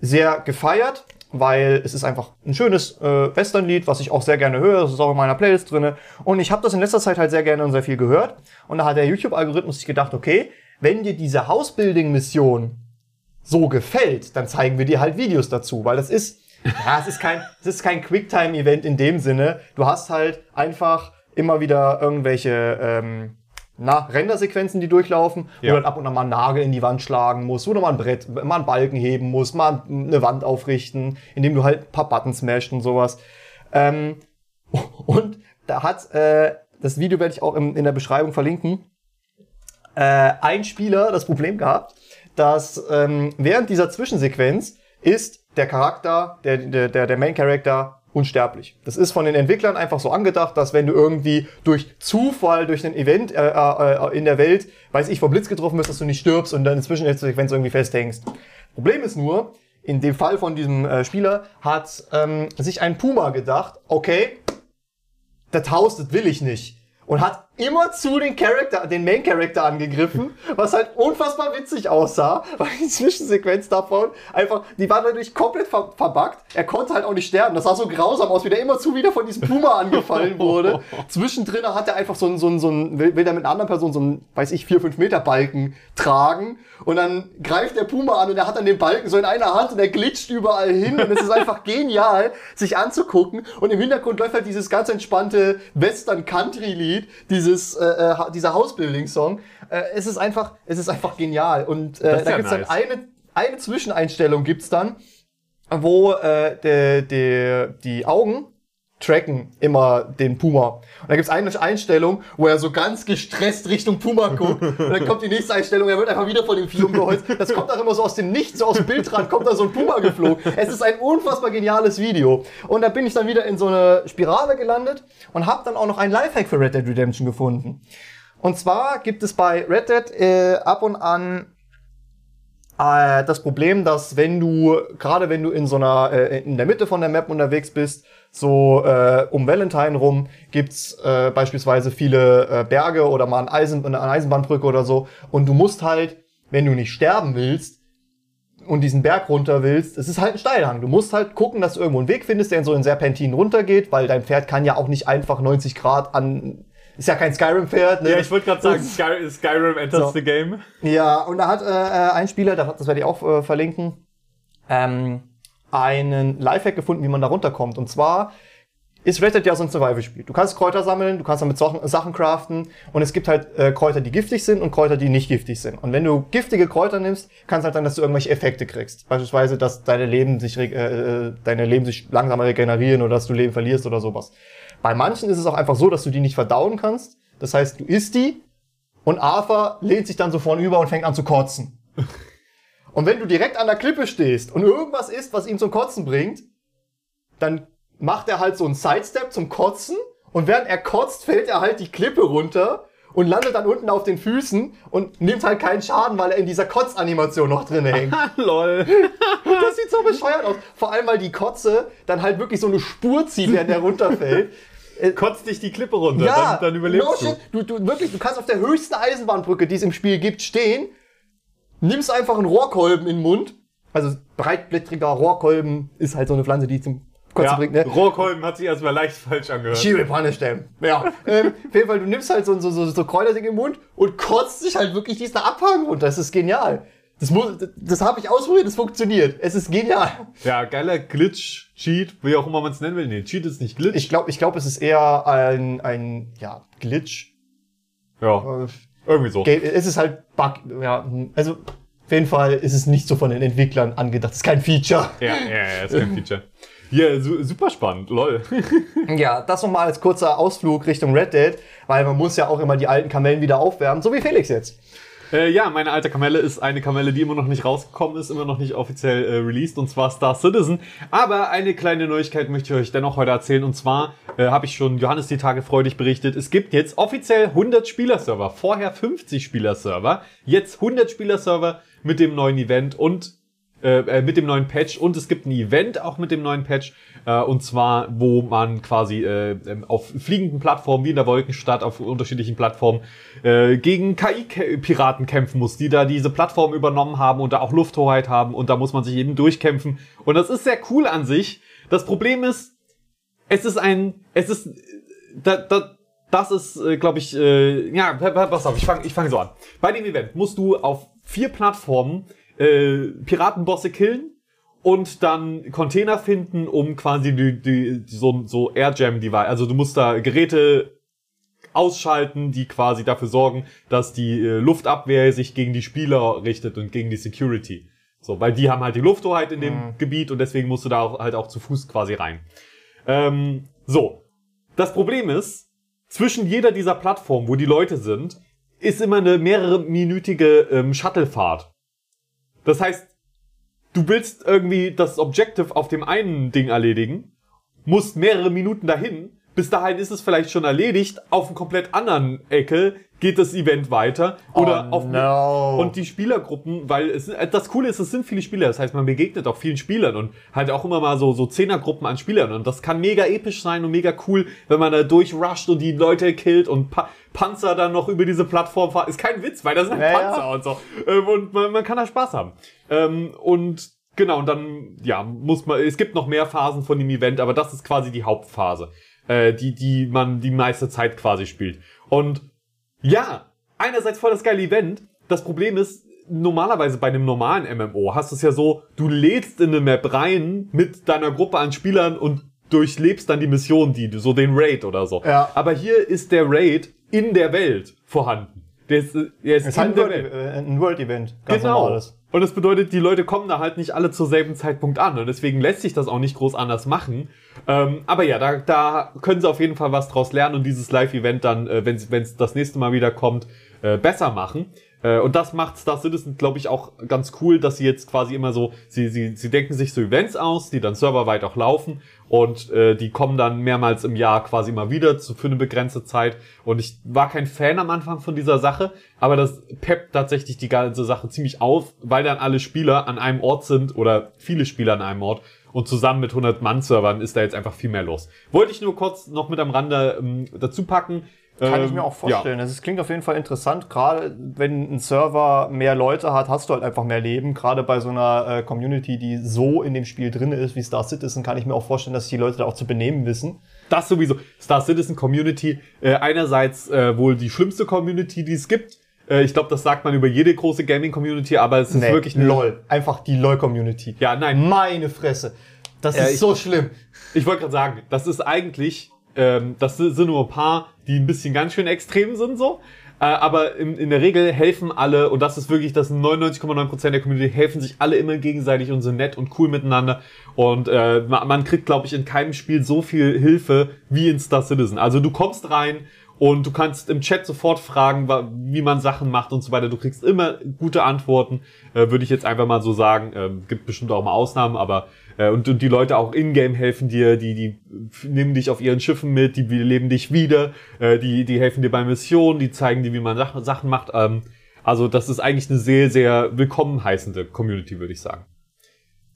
sehr gefeiert, weil es ist einfach ein schönes äh, Westernlied, was ich auch sehr gerne höre. Das ist auch in meiner Playlist drinne. Und ich habe das in letzter Zeit halt sehr gerne und sehr viel gehört. Und da hat der YouTube-Algorithmus sich gedacht, okay, wenn dir diese Housebuilding-Mission so gefällt, dann zeigen wir dir halt Videos dazu, weil das ist, (laughs) ja, es ist kein, es ist kein Quicktime-Event in dem Sinne. Du hast halt einfach immer wieder irgendwelche ähm, na, Rendersequenzen, die durchlaufen, Ja. wo du halt ab und an mal einen Nagel in die Wand schlagen musst, wo du mal ein Brett, mal einen Balken heben musst, mal eine Wand aufrichten, indem du halt ein paar Buttons smasht und sowas. Ähm, (laughs) und da hat, äh, das Video werde ich auch im, in der Beschreibung verlinken, äh, ein Spieler das Problem gehabt, dass ähm, während dieser Zwischensequenz ist der Charakter, der, der, der, Main Character unsterblich. Das ist von den Entwicklern einfach so angedacht, dass wenn du irgendwie durch Zufall, durch ein Event äh, äh, in der Welt, weiß ich, vom Blitz getroffen wirst, dass du nicht stirbst und dann in der Zwischensequenz irgendwie festhängst. Problem ist nur, in dem Fall von diesem äh, Spieler hat ähm, sich ein Puma gedacht, okay, das Haus, das will ich nicht. Und hat immer zu den Charakter, den Main Character angegriffen, was halt unfassbar witzig aussah, (laughs) weil die Zwischensequenz davon einfach, die war natürlich komplett ver verbuggt. Er konnte halt auch nicht sterben. Das sah so grausam aus, wie der immer zu wieder von diesem Puma angefallen (laughs) wurde. Zwischendrin hat er einfach so ein, so ein, so ein, will, will er mit einer anderen Person so ein, weiß ich, vier, fünf Meter Balken tragen. Und dann greift der Puma an und er hat dann den Balken so in einer Hand und er glitscht überall hin. Und es ist einfach (laughs) genial, sich anzugucken. Und im Hintergrund läuft halt dieses ganz entspannte Western-Country-Lied, dieses, äh, äh, dieser House-Building-Song. Äh, es ist einfach, es ist einfach genial. Und äh, da ja gibt's nice. dann eine, eine Zwischeneinstellung gibt's dann, wo äh, de, de, die Augen tracken immer den Puma. Und da gibt's eine Einstellung, wo er so ganz gestresst Richtung Puma guckt. Und dann kommt die nächste Einstellung, er wird einfach wieder von dem Vieh umgeholzt. Das kommt auch immer so aus dem Nichts, so aus dem Bildrand kommt da so ein Puma geflogen. Es ist ein unfassbar geniales Video. Und da bin ich dann wieder in so eine Spirale gelandet und habe dann auch noch einen Lifehack für Red Dead Redemption gefunden. Und zwar gibt es bei Red Dead äh, ab und an äh, das Problem, dass wenn du, gerade wenn du in so einer, äh, in der Mitte von der Map unterwegs bist, so äh, um Valentine rum, gibt's äh, beispielsweise viele äh, Berge oder mal ein Eisen, eine Eisenbahnbrücke oder so. Und du musst halt, wenn du nicht sterben willst und diesen Berg runter willst, es ist halt ein Steilhang. Du musst halt gucken, dass du irgendwo einen Weg findest, der in so einen Serpentin runtergeht, weil dein Pferd kann ja auch nicht einfach 90 Grad an, ist ja kein Skyrim-Pferd, ne? Ja, ich wollte gerade sagen, Sky Skyrim enters So. the game. ja, und da hat äh, äh, ein Spieler, das, werde ich auch äh, verlinken, ähm, einen Lifehack gefunden, wie man da runterkommt. Und zwar ist Red Dead ja so ein Survival-Spiel. Du kannst Kräuter sammeln, du kannst damit Sachen, Sachen craften und es gibt halt äh, Kräuter, die giftig sind und Kräuter, die nicht giftig sind. Und wenn du giftige Kräuter nimmst, kann es halt sein, dass du irgendwelche Effekte kriegst. Beispielsweise, dass deine Leben sich, äh, äh, deine Leben sich langsamer regenerieren oder dass du Leben verlierst oder sowas. Bei manchen ist es auch einfach so, dass du die nicht verdauen kannst. Das heißt, du isst die und Arthur lehnt sich dann so vornüber und fängt an zu kotzen. Und wenn du direkt an der Klippe stehst und irgendwas isst, was ihn zum Kotzen bringt, dann macht er halt so einen Sidestep zum Kotzen und während er kotzt, fällt er halt die Klippe runter und landet dann unten auf den Füßen und nimmt halt keinen Schaden, weil er in dieser Kotzanimation noch drin hängt. (laughs) Lol. (laughs) Das sieht so bescheuert aus. Vor allem, weil die Kotze dann halt wirklich so eine Spur zieht, während (laughs) er runterfällt. Kotzt dich die Klippe runter, dann, dann überlebst no du. du. Du wirklich, du kannst auf der höchsten Eisenbahnbrücke, die es im Spiel gibt, stehen, nimmst einfach einen Rohrkolben in den Mund. Also breitblättriger Rohrkolben ist halt so eine Pflanze, die zum Kotzen Ja, bringt. Ne? Rohrkolben hat sich erstmal leicht falsch angehört. Punish them. Ja. ähm, auf jeden Fall, du nimmst halt so, so, so, so Kräuterding im Mund und kotzt sich halt wirklich diesen Abhang runter. Das ist genial. Das, muss, das, habe ich ausprobiert, das funktioniert. Es ist genial. Ja, geiler Glitch, Cheat, wie auch immer man es nennen will. Nee, Cheat ist nicht Glitch. Ich glaube, ich glaub, es ist eher ein, ein ja, Glitch. ja, Äh, irgendwie so. Es ist halt Bug. Ja, also auf jeden Fall ist es nicht so von den Entwicklern angedacht. Es ist kein Feature. Ja, ja, ja, ist kein (laughs) Feature. Ja, su super spannend, lol. (laughs) Ja, das nochmal als kurzer Ausflug Richtung Red Dead, weil man muss ja auch immer die alten Kamellen wieder aufwärmen, so wie Felix jetzt. Äh, ja, meine alte Kamelle ist eine Kamelle, die immer noch nicht rausgekommen ist, immer noch nicht offiziell äh, released, und zwar Star Citizen. Aber eine kleine Neuigkeit möchte ich euch dennoch heute erzählen, und zwar äh, habe ich schon Johannes die Tage freudig berichtet, es gibt jetzt offiziell 100 Spielerserver, vorher 50 Spielerserver, jetzt 100 Spielerserver mit dem neuen Event und äh, äh, mit dem neuen Patch und es gibt ein Event auch mit dem neuen Patch äh, und zwar wo man quasi äh, ähm, auf fliegenden Plattformen wie in der Wolkenstadt auf unterschiedlichen Plattformen äh, gegen KI-Piraten kämpfen muss, die da diese Plattform übernommen haben und da auch Lufthoheit haben und da muss man sich eben durchkämpfen und das ist sehr cool an sich. Das Problem ist, es ist ein, es ist, äh, da, da, das ist, äh, glaube ich, äh, ja, pa- pa- pass auf, ich fange ich fang so an. Bei dem Event musst du auf vier Plattformen äh, Piratenbosse killen und dann Container finden, um quasi die, die, so, so Air Jam Device, also du musst da Geräte ausschalten, die quasi dafür sorgen, dass die äh, Luftabwehr sich gegen die Spieler richtet und gegen die Security. So, weil die haben halt die Lufthoheit in dem Mhm. Gebiet und deswegen musst du da auch, halt auch zu Fuß quasi rein. Ähm, so. Das Problem ist, zwischen jeder dieser Plattformen, wo die Leute sind, ist immer eine mehrere minütige ähm, Shuttlefahrt. Das heißt, du willst irgendwie das Objective auf dem einen Ding erledigen, musst mehrere Minuten dahin, bis dahin ist es vielleicht schon erledigt, auf einem komplett anderen Ecke geht das Event weiter oder Oh auf no. und die Spielergruppen, weil es das Coole ist, es sind viele Spieler, das heißt, man begegnet auch vielen Spielern und halt auch immer mal so so Zehnergruppen an Spielern und das kann mega episch sein und mega cool, wenn man da durchrusht und die Leute killt und pa Panzer dann noch über diese Plattform fahren. Ist kein Witz, weil das sind halt Ja, ja. Panzer und so ähm, und man, man kann da Spaß haben. Ähm, und genau, und dann ja, muss man es gibt noch mehr Phasen von dem Event, aber das ist quasi die Hauptphase, äh, die die man die meiste Zeit quasi spielt. Und ja, einerseits voll das geile Event. Das Problem ist, normalerweise bei einem normalen MMO hast du es ja so, du lädst in eine Map rein mit deiner Gruppe an Spielern und durchlebst dann die Mission, die du, so den Raid oder so. Ja. Aber hier ist der Raid in der Welt vorhanden. Der ist, der ist ist halt ein der World, äh, Genau. normales. Und das bedeutet, die Leute kommen da halt nicht alle zur selben Zeitpunkt an. Und deswegen lässt sich das auch nicht groß anders machen. Ähm, aber ja, da, da können sie auf jeden Fall was draus lernen und dieses Live-Event dann, äh, wenn es das nächste Mal wieder kommt, äh, besser machen. Äh, und das macht Star Citizen, glaube ich, auch ganz cool, dass sie jetzt quasi immer so, sie, sie, sie denken sich so Events aus, die dann serverweit auch laufen und äh, die kommen dann mehrmals im Jahr quasi immer wieder zu, für eine begrenzte Zeit. Und ich war kein Fan am Anfang von dieser Sache, aber das peppt tatsächlich die ganze Sache ziemlich auf, weil dann alle Spieler an einem Ort sind oder viele Spieler an einem Ort und zusammen mit 100 Mann-Servern ist da jetzt einfach viel mehr los. Wollte ich nur kurz noch mit am Rande ähm, dazu packen. Kann ich Ähm, mir auch vorstellen. Das ist, klingt auf jeden Fall interessant. Gerade wenn ein Server mehr Leute hat, hast du halt einfach mehr Leben. Gerade bei so einer äh, Community, die so in dem Spiel drin ist wie Star Citizen, kann ich mir auch vorstellen, dass die Leute da auch zu benehmen wissen. Das sowieso. Star Citizen Community, äh, einerseits äh, wohl die schlimmste Community, die es gibt. Äh, ich glaube, das sagt man über jede große Gaming-Community, aber es ist Nee, wirklich eine LOL. Einfach die LOL-Community. Ja, nein. Meine Fresse. Das Ja, ist ich- so schlimm. Ich wollte gerade sagen, das ist eigentlich, ähm, das sind nur ein paar, die ein bisschen ganz schön extrem sind so. Äh, aber in, in der Regel helfen alle, und das ist wirklich, das sind 99,9% der Community, helfen sich alle immer gegenseitig und sind nett und cool miteinander. Und äh, man, man kriegt, glaube ich, in keinem Spiel so viel Hilfe wie in Star Citizen. Also du kommst rein und du kannst im Chat sofort fragen, wie man Sachen macht und so weiter. Du kriegst immer gute Antworten, äh, würde ich jetzt einfach mal so sagen. Ähm, gibt bestimmt auch mal Ausnahmen, aber äh, und, und die Leute auch in-game helfen dir, die, die nehmen dich auf ihren Schiffen mit, die leben dich wieder, äh, die, die helfen dir bei Missionen, die zeigen dir, wie man Sach Sachen macht. Ähm, also das ist eigentlich eine sehr, sehr willkommen heißende Community, würde ich sagen.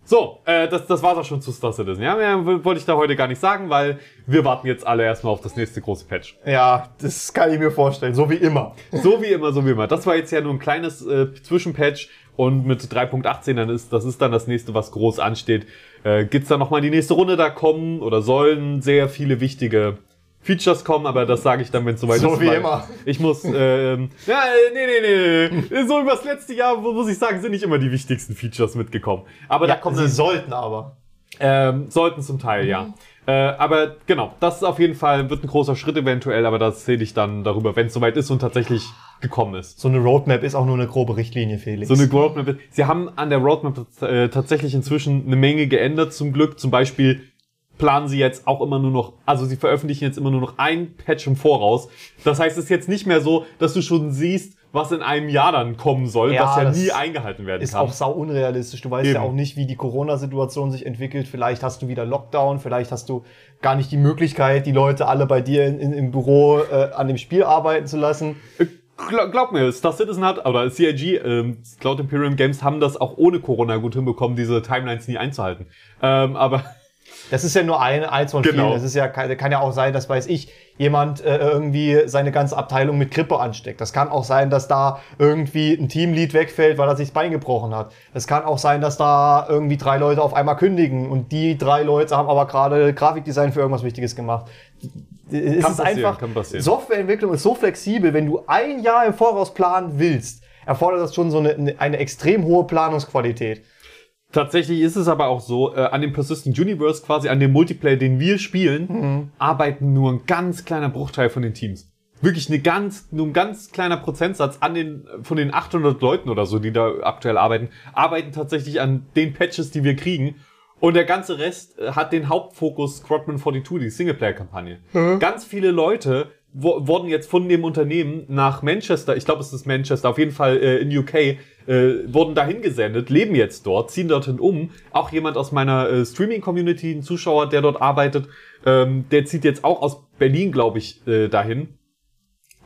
So, äh, das, das war's auch schon zu Star Citizen. Ja, mehr wollte ich da heute gar nicht sagen, weil wir warten jetzt alle erstmal auf das nächste große Patch. Ja, das kann ich mir vorstellen. So wie immer. So wie immer, so wie immer. Das war jetzt ja nur ein kleines äh, Zwischenpatch und mit 3.18 dann ist das ist dann das nächste, was groß ansteht. Äh, gibt's da noch mal die nächste Runde? Da kommen oder sollen sehr viele wichtige Features kommen, aber das sage ich dann, wenn es soweit So ist. wie weil immer. Ich muss, ähm, (laughs) ja, äh, nee, nee, nee, nee. So übers letzte Jahr, wo- muss ich sagen, sind nicht immer die wichtigsten Features mitgekommen. Aber da kommt sie dann sollten aber. ähm, sollten zum Teil, ja. Äh, aber genau, das ist auf jeden Fall, wird ein großer Schritt eventuell, aber das sehe ich dann darüber, wenn es soweit ist und tatsächlich gekommen ist. So eine Roadmap ist auch nur eine grobe Richtlinie, Felix. So eine Roadmap. Sie haben an der Roadmap äh, tatsächlich inzwischen eine Menge geändert, zum Glück. Zum Beispiel planen sie jetzt auch immer nur noch, also sie veröffentlichen jetzt immer nur noch ein Patch im Voraus. Das heißt, es ist jetzt nicht mehr so, dass du schon siehst, was in einem Jahr dann kommen soll, Ja, was ja nie eingehalten werden ist kann. auch sau unrealistisch. Du weißt Eben. ja auch nicht, wie die Corona-Situation sich entwickelt. Vielleicht hast du wieder Lockdown, vielleicht hast du gar nicht die Möglichkeit, die Leute alle bei dir in, in, im Büro äh, an dem Spiel arbeiten zu lassen. Glaub, glaub mir, Star Citizen hat, oder CIG, ähm, Cloud Imperium Games haben das auch ohne Corona gut hinbekommen, diese Timelines nie einzuhalten. Ähm, aber Das ist ja nur ein, eins von Genau. vielen. Das ist ja, kann, kann ja auch sein, dass weiß ich, jemand äh, irgendwie seine ganze Abteilung mit Grippe ansteckt. Das kann auch sein, dass da irgendwie ein Teamlead wegfällt, weil er sich das Bein gebrochen hat. Es kann auch sein, dass da irgendwie drei Leute auf einmal kündigen und die drei Leute haben aber gerade Grafikdesign für irgendwas Wichtiges gemacht. Es Kann ist einfach, kann passieren. Softwareentwicklung ist so flexibel, wenn du ein Jahr im Voraus planen willst, erfordert das schon so eine, eine extrem hohe Planungsqualität. Tatsächlich ist es aber auch so, äh, an dem Persistent Universe, quasi an dem Multiplayer, den wir spielen, Mhm. arbeiten nur ein ganz kleiner Bruchteil von den Teams. wirklich eine ganz, nur ein ganz kleiner Prozentsatz an den, von den 800 Leuten oder so, die da aktuell arbeiten, arbeiten tatsächlich an den Patches, die wir kriegen. Und der ganze Rest äh, hat den Hauptfokus Squadron 42, die Singleplayer-Kampagne. Ganz viele Leute wurden jetzt von dem Unternehmen nach Manchester, ich glaube es ist Manchester, auf jeden Fall äh, in UK, äh, wurden dahin gesendet, leben jetzt dort, ziehen dorthin um. Auch jemand aus meiner äh, Streaming-Community, ein Zuschauer, der dort arbeitet, ähm, der zieht jetzt auch aus Berlin, glaube ich, äh, dahin.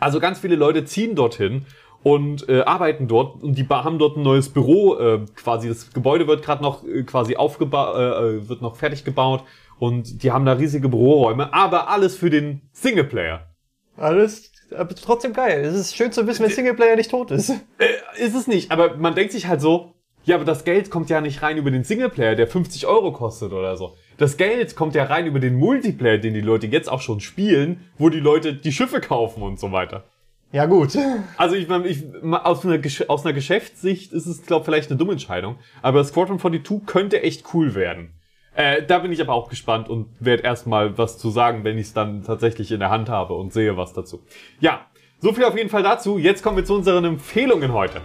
Also ganz viele Leute ziehen dorthin und äh, arbeiten dort und die haben dort ein neues Büro äh, quasi. Das Gebäude wird gerade noch äh, quasi aufgebaut, äh, äh, wird noch fertig gebaut und die haben da riesige Büroräume, aber alles für den Singleplayer. Alles aber trotzdem geil. Es ist schön zu wissen, wenn Singleplayer nicht tot ist. Äh, ist es nicht, aber man denkt sich halt so, ja, aber das Geld kommt ja nicht rein über den Singleplayer, der 50 Euro kostet oder so. Das Geld kommt ja rein über den Multiplayer, den die Leute jetzt auch schon spielen, wo die Leute die Schiffe kaufen und so weiter. Ja, gut. Also ich meine, ich, aus, einer, aus einer Geschäftssicht ist es, glaube vielleicht eine dumme Entscheidung. Aber Squadron 42 könnte echt cool werden. Äh, da bin ich aber auch gespannt und werde erstmal was zu sagen, wenn ich es dann tatsächlich in der Hand habe und sehe was dazu. Ja, so viel auf jeden Fall dazu. Jetzt kommen wir zu unseren Empfehlungen heute.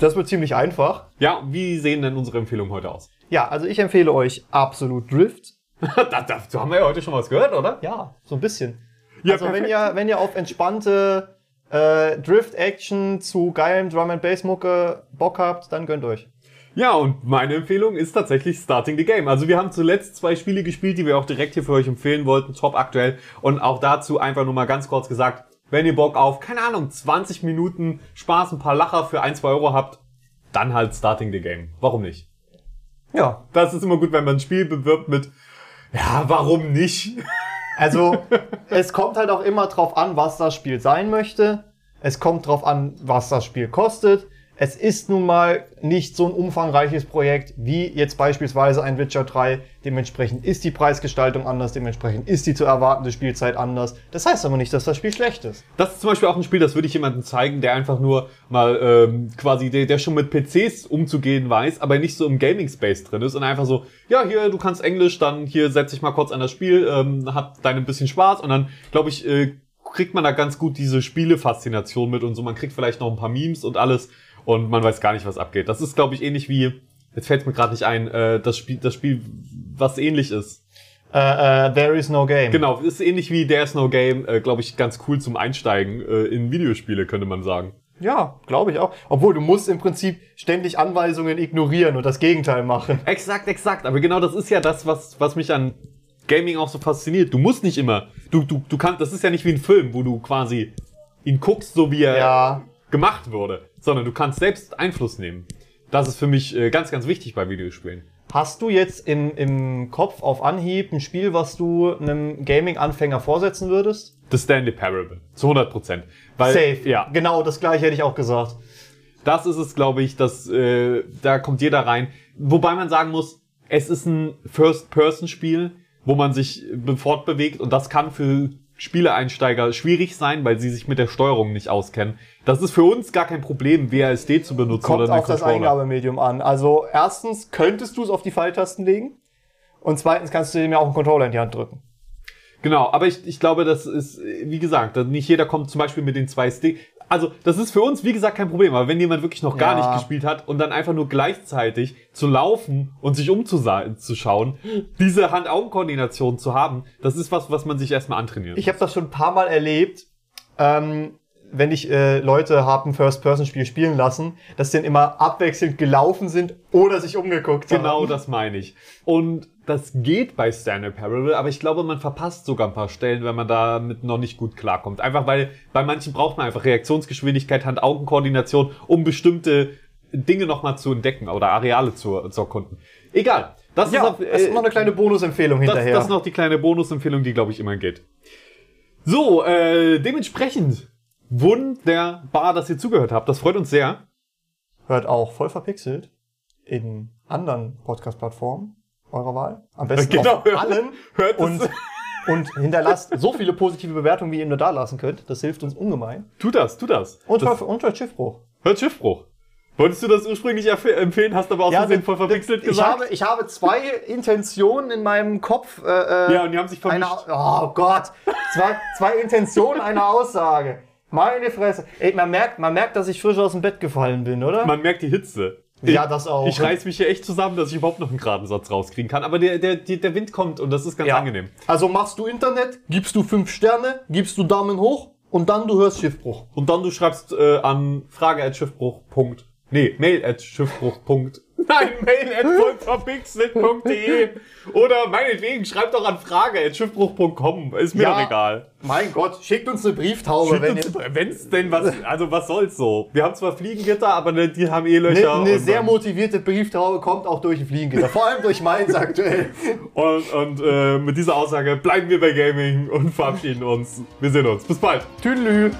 Das wird ziemlich einfach. Ja, wie sehen denn unsere Empfehlungen heute aus? Ja, also ich empfehle euch absolut Drift. (laughs) da, dazu haben wir ja heute schon was gehört, oder? Ja, so ein bisschen. Ja, also wenn ihr, wenn ihr auf entspannte äh, Drift-Action zu geilem Drum-and-Bass-Mucke Bock habt, dann gönnt euch. Ja, und meine Empfehlung ist tatsächlich Starting the Game. Also wir haben zuletzt zwei Spiele gespielt, die wir auch direkt hier für euch empfehlen wollten, top aktuell. Und auch dazu einfach nur mal ganz kurz gesagt, wenn ihr Bock auf, keine Ahnung, 20 Minuten Spaß, ein paar Lacher für 1, 2 Euro habt, dann halt Starting the Game. Warum nicht? Ja, Das ist immer gut, wenn man ein Spiel bewirbt mit, ja, warum nicht? Also es kommt halt auch immer drauf an, was das Spiel sein möchte. Es kommt drauf an, was das Spiel kostet. Es ist nun mal nicht so ein umfangreiches Projekt wie jetzt beispielsweise ein Witcher 3. Dementsprechend ist die Preisgestaltung anders, dementsprechend ist die zu erwartende Spielzeit anders. Das heißt aber nicht, dass das Spiel schlecht ist. Das ist zum Beispiel auch ein Spiel, das würde ich jemandem zeigen, der einfach nur mal ähm, quasi, der, der schon mit PCs umzugehen weiß, aber nicht so im Gaming-Space drin ist und einfach so, ja, hier, du kannst Englisch, dann hier setz dich mal kurz an das Spiel, ähm, hab dein ein bisschen Spaß und dann, glaube ich, äh, kriegt man da ganz gut diese Spiele-Faszination mit und so. Man kriegt vielleicht noch ein paar Memes und alles und man weiß gar nicht, was abgeht. Das ist, glaube ich, ähnlich wie, jetzt fällt mir gerade nicht ein, äh, das Spiel, das Spiel, was ähnlich ist. Äh, äh, there is no game. Genau, ist ähnlich wie There's No Game, äh, glaube ich, ganz cool zum Einsteigen äh, in Videospiele, könnte man sagen. Ja, glaube ich auch. Obwohl, du musst im Prinzip ständig Anweisungen ignorieren und das Gegenteil machen. (laughs) Exakt, exakt. Aber genau das ist ja das, was, was mich an Gaming auch so fasziniert. Du musst nicht immer, du, du, du kannst, das ist ja nicht wie ein Film, wo du quasi ihn guckst, so wie er Ja. gemacht wurde, sondern du kannst selbst Einfluss nehmen. Das ist für mich äh, ganz, ganz wichtig bei Videospielen. Hast du jetzt im, im Kopf auf Anhieb ein Spiel, was du einem Gaming-Anfänger vorsetzen würdest? The Stanley Parable. Zu 100 Prozent. Safe. Ja. Genau, das gleiche hätte ich auch gesagt. Das ist es, glaube ich, dass äh, da kommt jeder rein. Wobei man sagen muss, es ist ein First-Person-Spiel, wo man sich fortbewegt und das kann für Spieleeinsteiger schwierig sein, weil sie sich mit der Steuerung nicht auskennen. Das ist für uns gar kein Problem, WASD zu benutzen Kommt oder einen auf das Controller. Eingabemedium an. Also erstens könntest du es auf die Pfeiltasten legen und zweitens kannst du dem ja auch einen Controller in die Hand drücken. Genau, aber ich, ich glaube, das ist, wie gesagt, nicht jeder kommt zum Beispiel mit den zwei Stick. Also, das ist für uns, wie gesagt, kein Problem. Aber wenn jemand wirklich noch gar Ja. nicht gespielt hat und dann einfach nur gleichzeitig zu laufen und sich umzuschauen, diese Hand-Augen-Koordination zu haben, das ist was, was man sich erstmal antrainieren Ich habe das schon ein paar Mal erlebt, ähm, wenn ich äh, Leute habe ein First-Person-Spiel spielen lassen, dass die dann immer abwechselnd gelaufen sind oder sich umgeguckt Genau haben. das meine ich. Und das geht bei Stanley Parable, aber ich glaube, man verpasst sogar ein paar Stellen, wenn man damit noch nicht gut klarkommt. Einfach weil bei manchen braucht man einfach Reaktionsgeschwindigkeit, Hand-Augen-Koordination, um bestimmte Dinge nochmal zu entdecken oder Areale zu, zu erkunden. Egal. Das Ja, ist, auf, das ist äh, noch eine kleine Bonusempfehlung das, hinterher. das ist noch die kleine Bonusempfehlung, die, glaube ich, immer geht. So, äh, dementsprechend wunderbar, dass ihr zugehört habt. Das freut uns sehr. Hört auch voll verpixelt in anderen Podcast-Plattformen eurer Wahl. Am besten Genau, auf allen. hört es. und, und hinterlasst so viele positive Bewertungen, wie ihr nur da lassen könnt. Das hilft uns ungemein. Tu das, tu das. Und, das hört, und hört Schiffbruch. hört Schiffbruch. Wolltest du das ursprünglich empfehlen, hast aber aus Versehen voll verwechselt ich gesagt? Habe, ich habe zwei Intentionen in meinem Kopf. Äh, äh, ja, und die haben sich vermischt. eine, oh Gott, zwei, zwei Intentionen einer Aussage. Meine Fresse. Ey, man merkt, man merkt, dass ich frisch aus dem Bett gefallen bin, oder? Man merkt die Hitze. Ja, das auch. Ich reiß mich hier echt zusammen, dass ich überhaupt noch einen geraden Satz rauskriegen kann. Aber der, der, der Wind kommt und das ist ganz Ja. angenehm. Also machst du Internet, gibst du fünf Sterne, gibst du Daumen hoch und dann du hörst Schiffbruch. Und dann du schreibst äh, an frage.schiffbruch. Nee, mail at schiffbruch. Nein, mail at vollverpixelt.de oder meinetwegen schreibt doch an frage.schiffbruch.com. Ist mir Ja. doch egal. Mein Gott, schickt uns eine Brieftaube, wenn ihr Wenn's denn was, also was soll's so? Wir haben zwar Fliegengitter, aber ne, die haben eh Löcher. eine, und sehr motivierte Brieftaube kommt auch durch ein Fliegengitter. Vor allem durch meins aktuell. Und, und äh, mit dieser Aussage bleiben wir bei Gaming und verabschieden uns. Wir sehen uns. Bis bald. Tüdelü.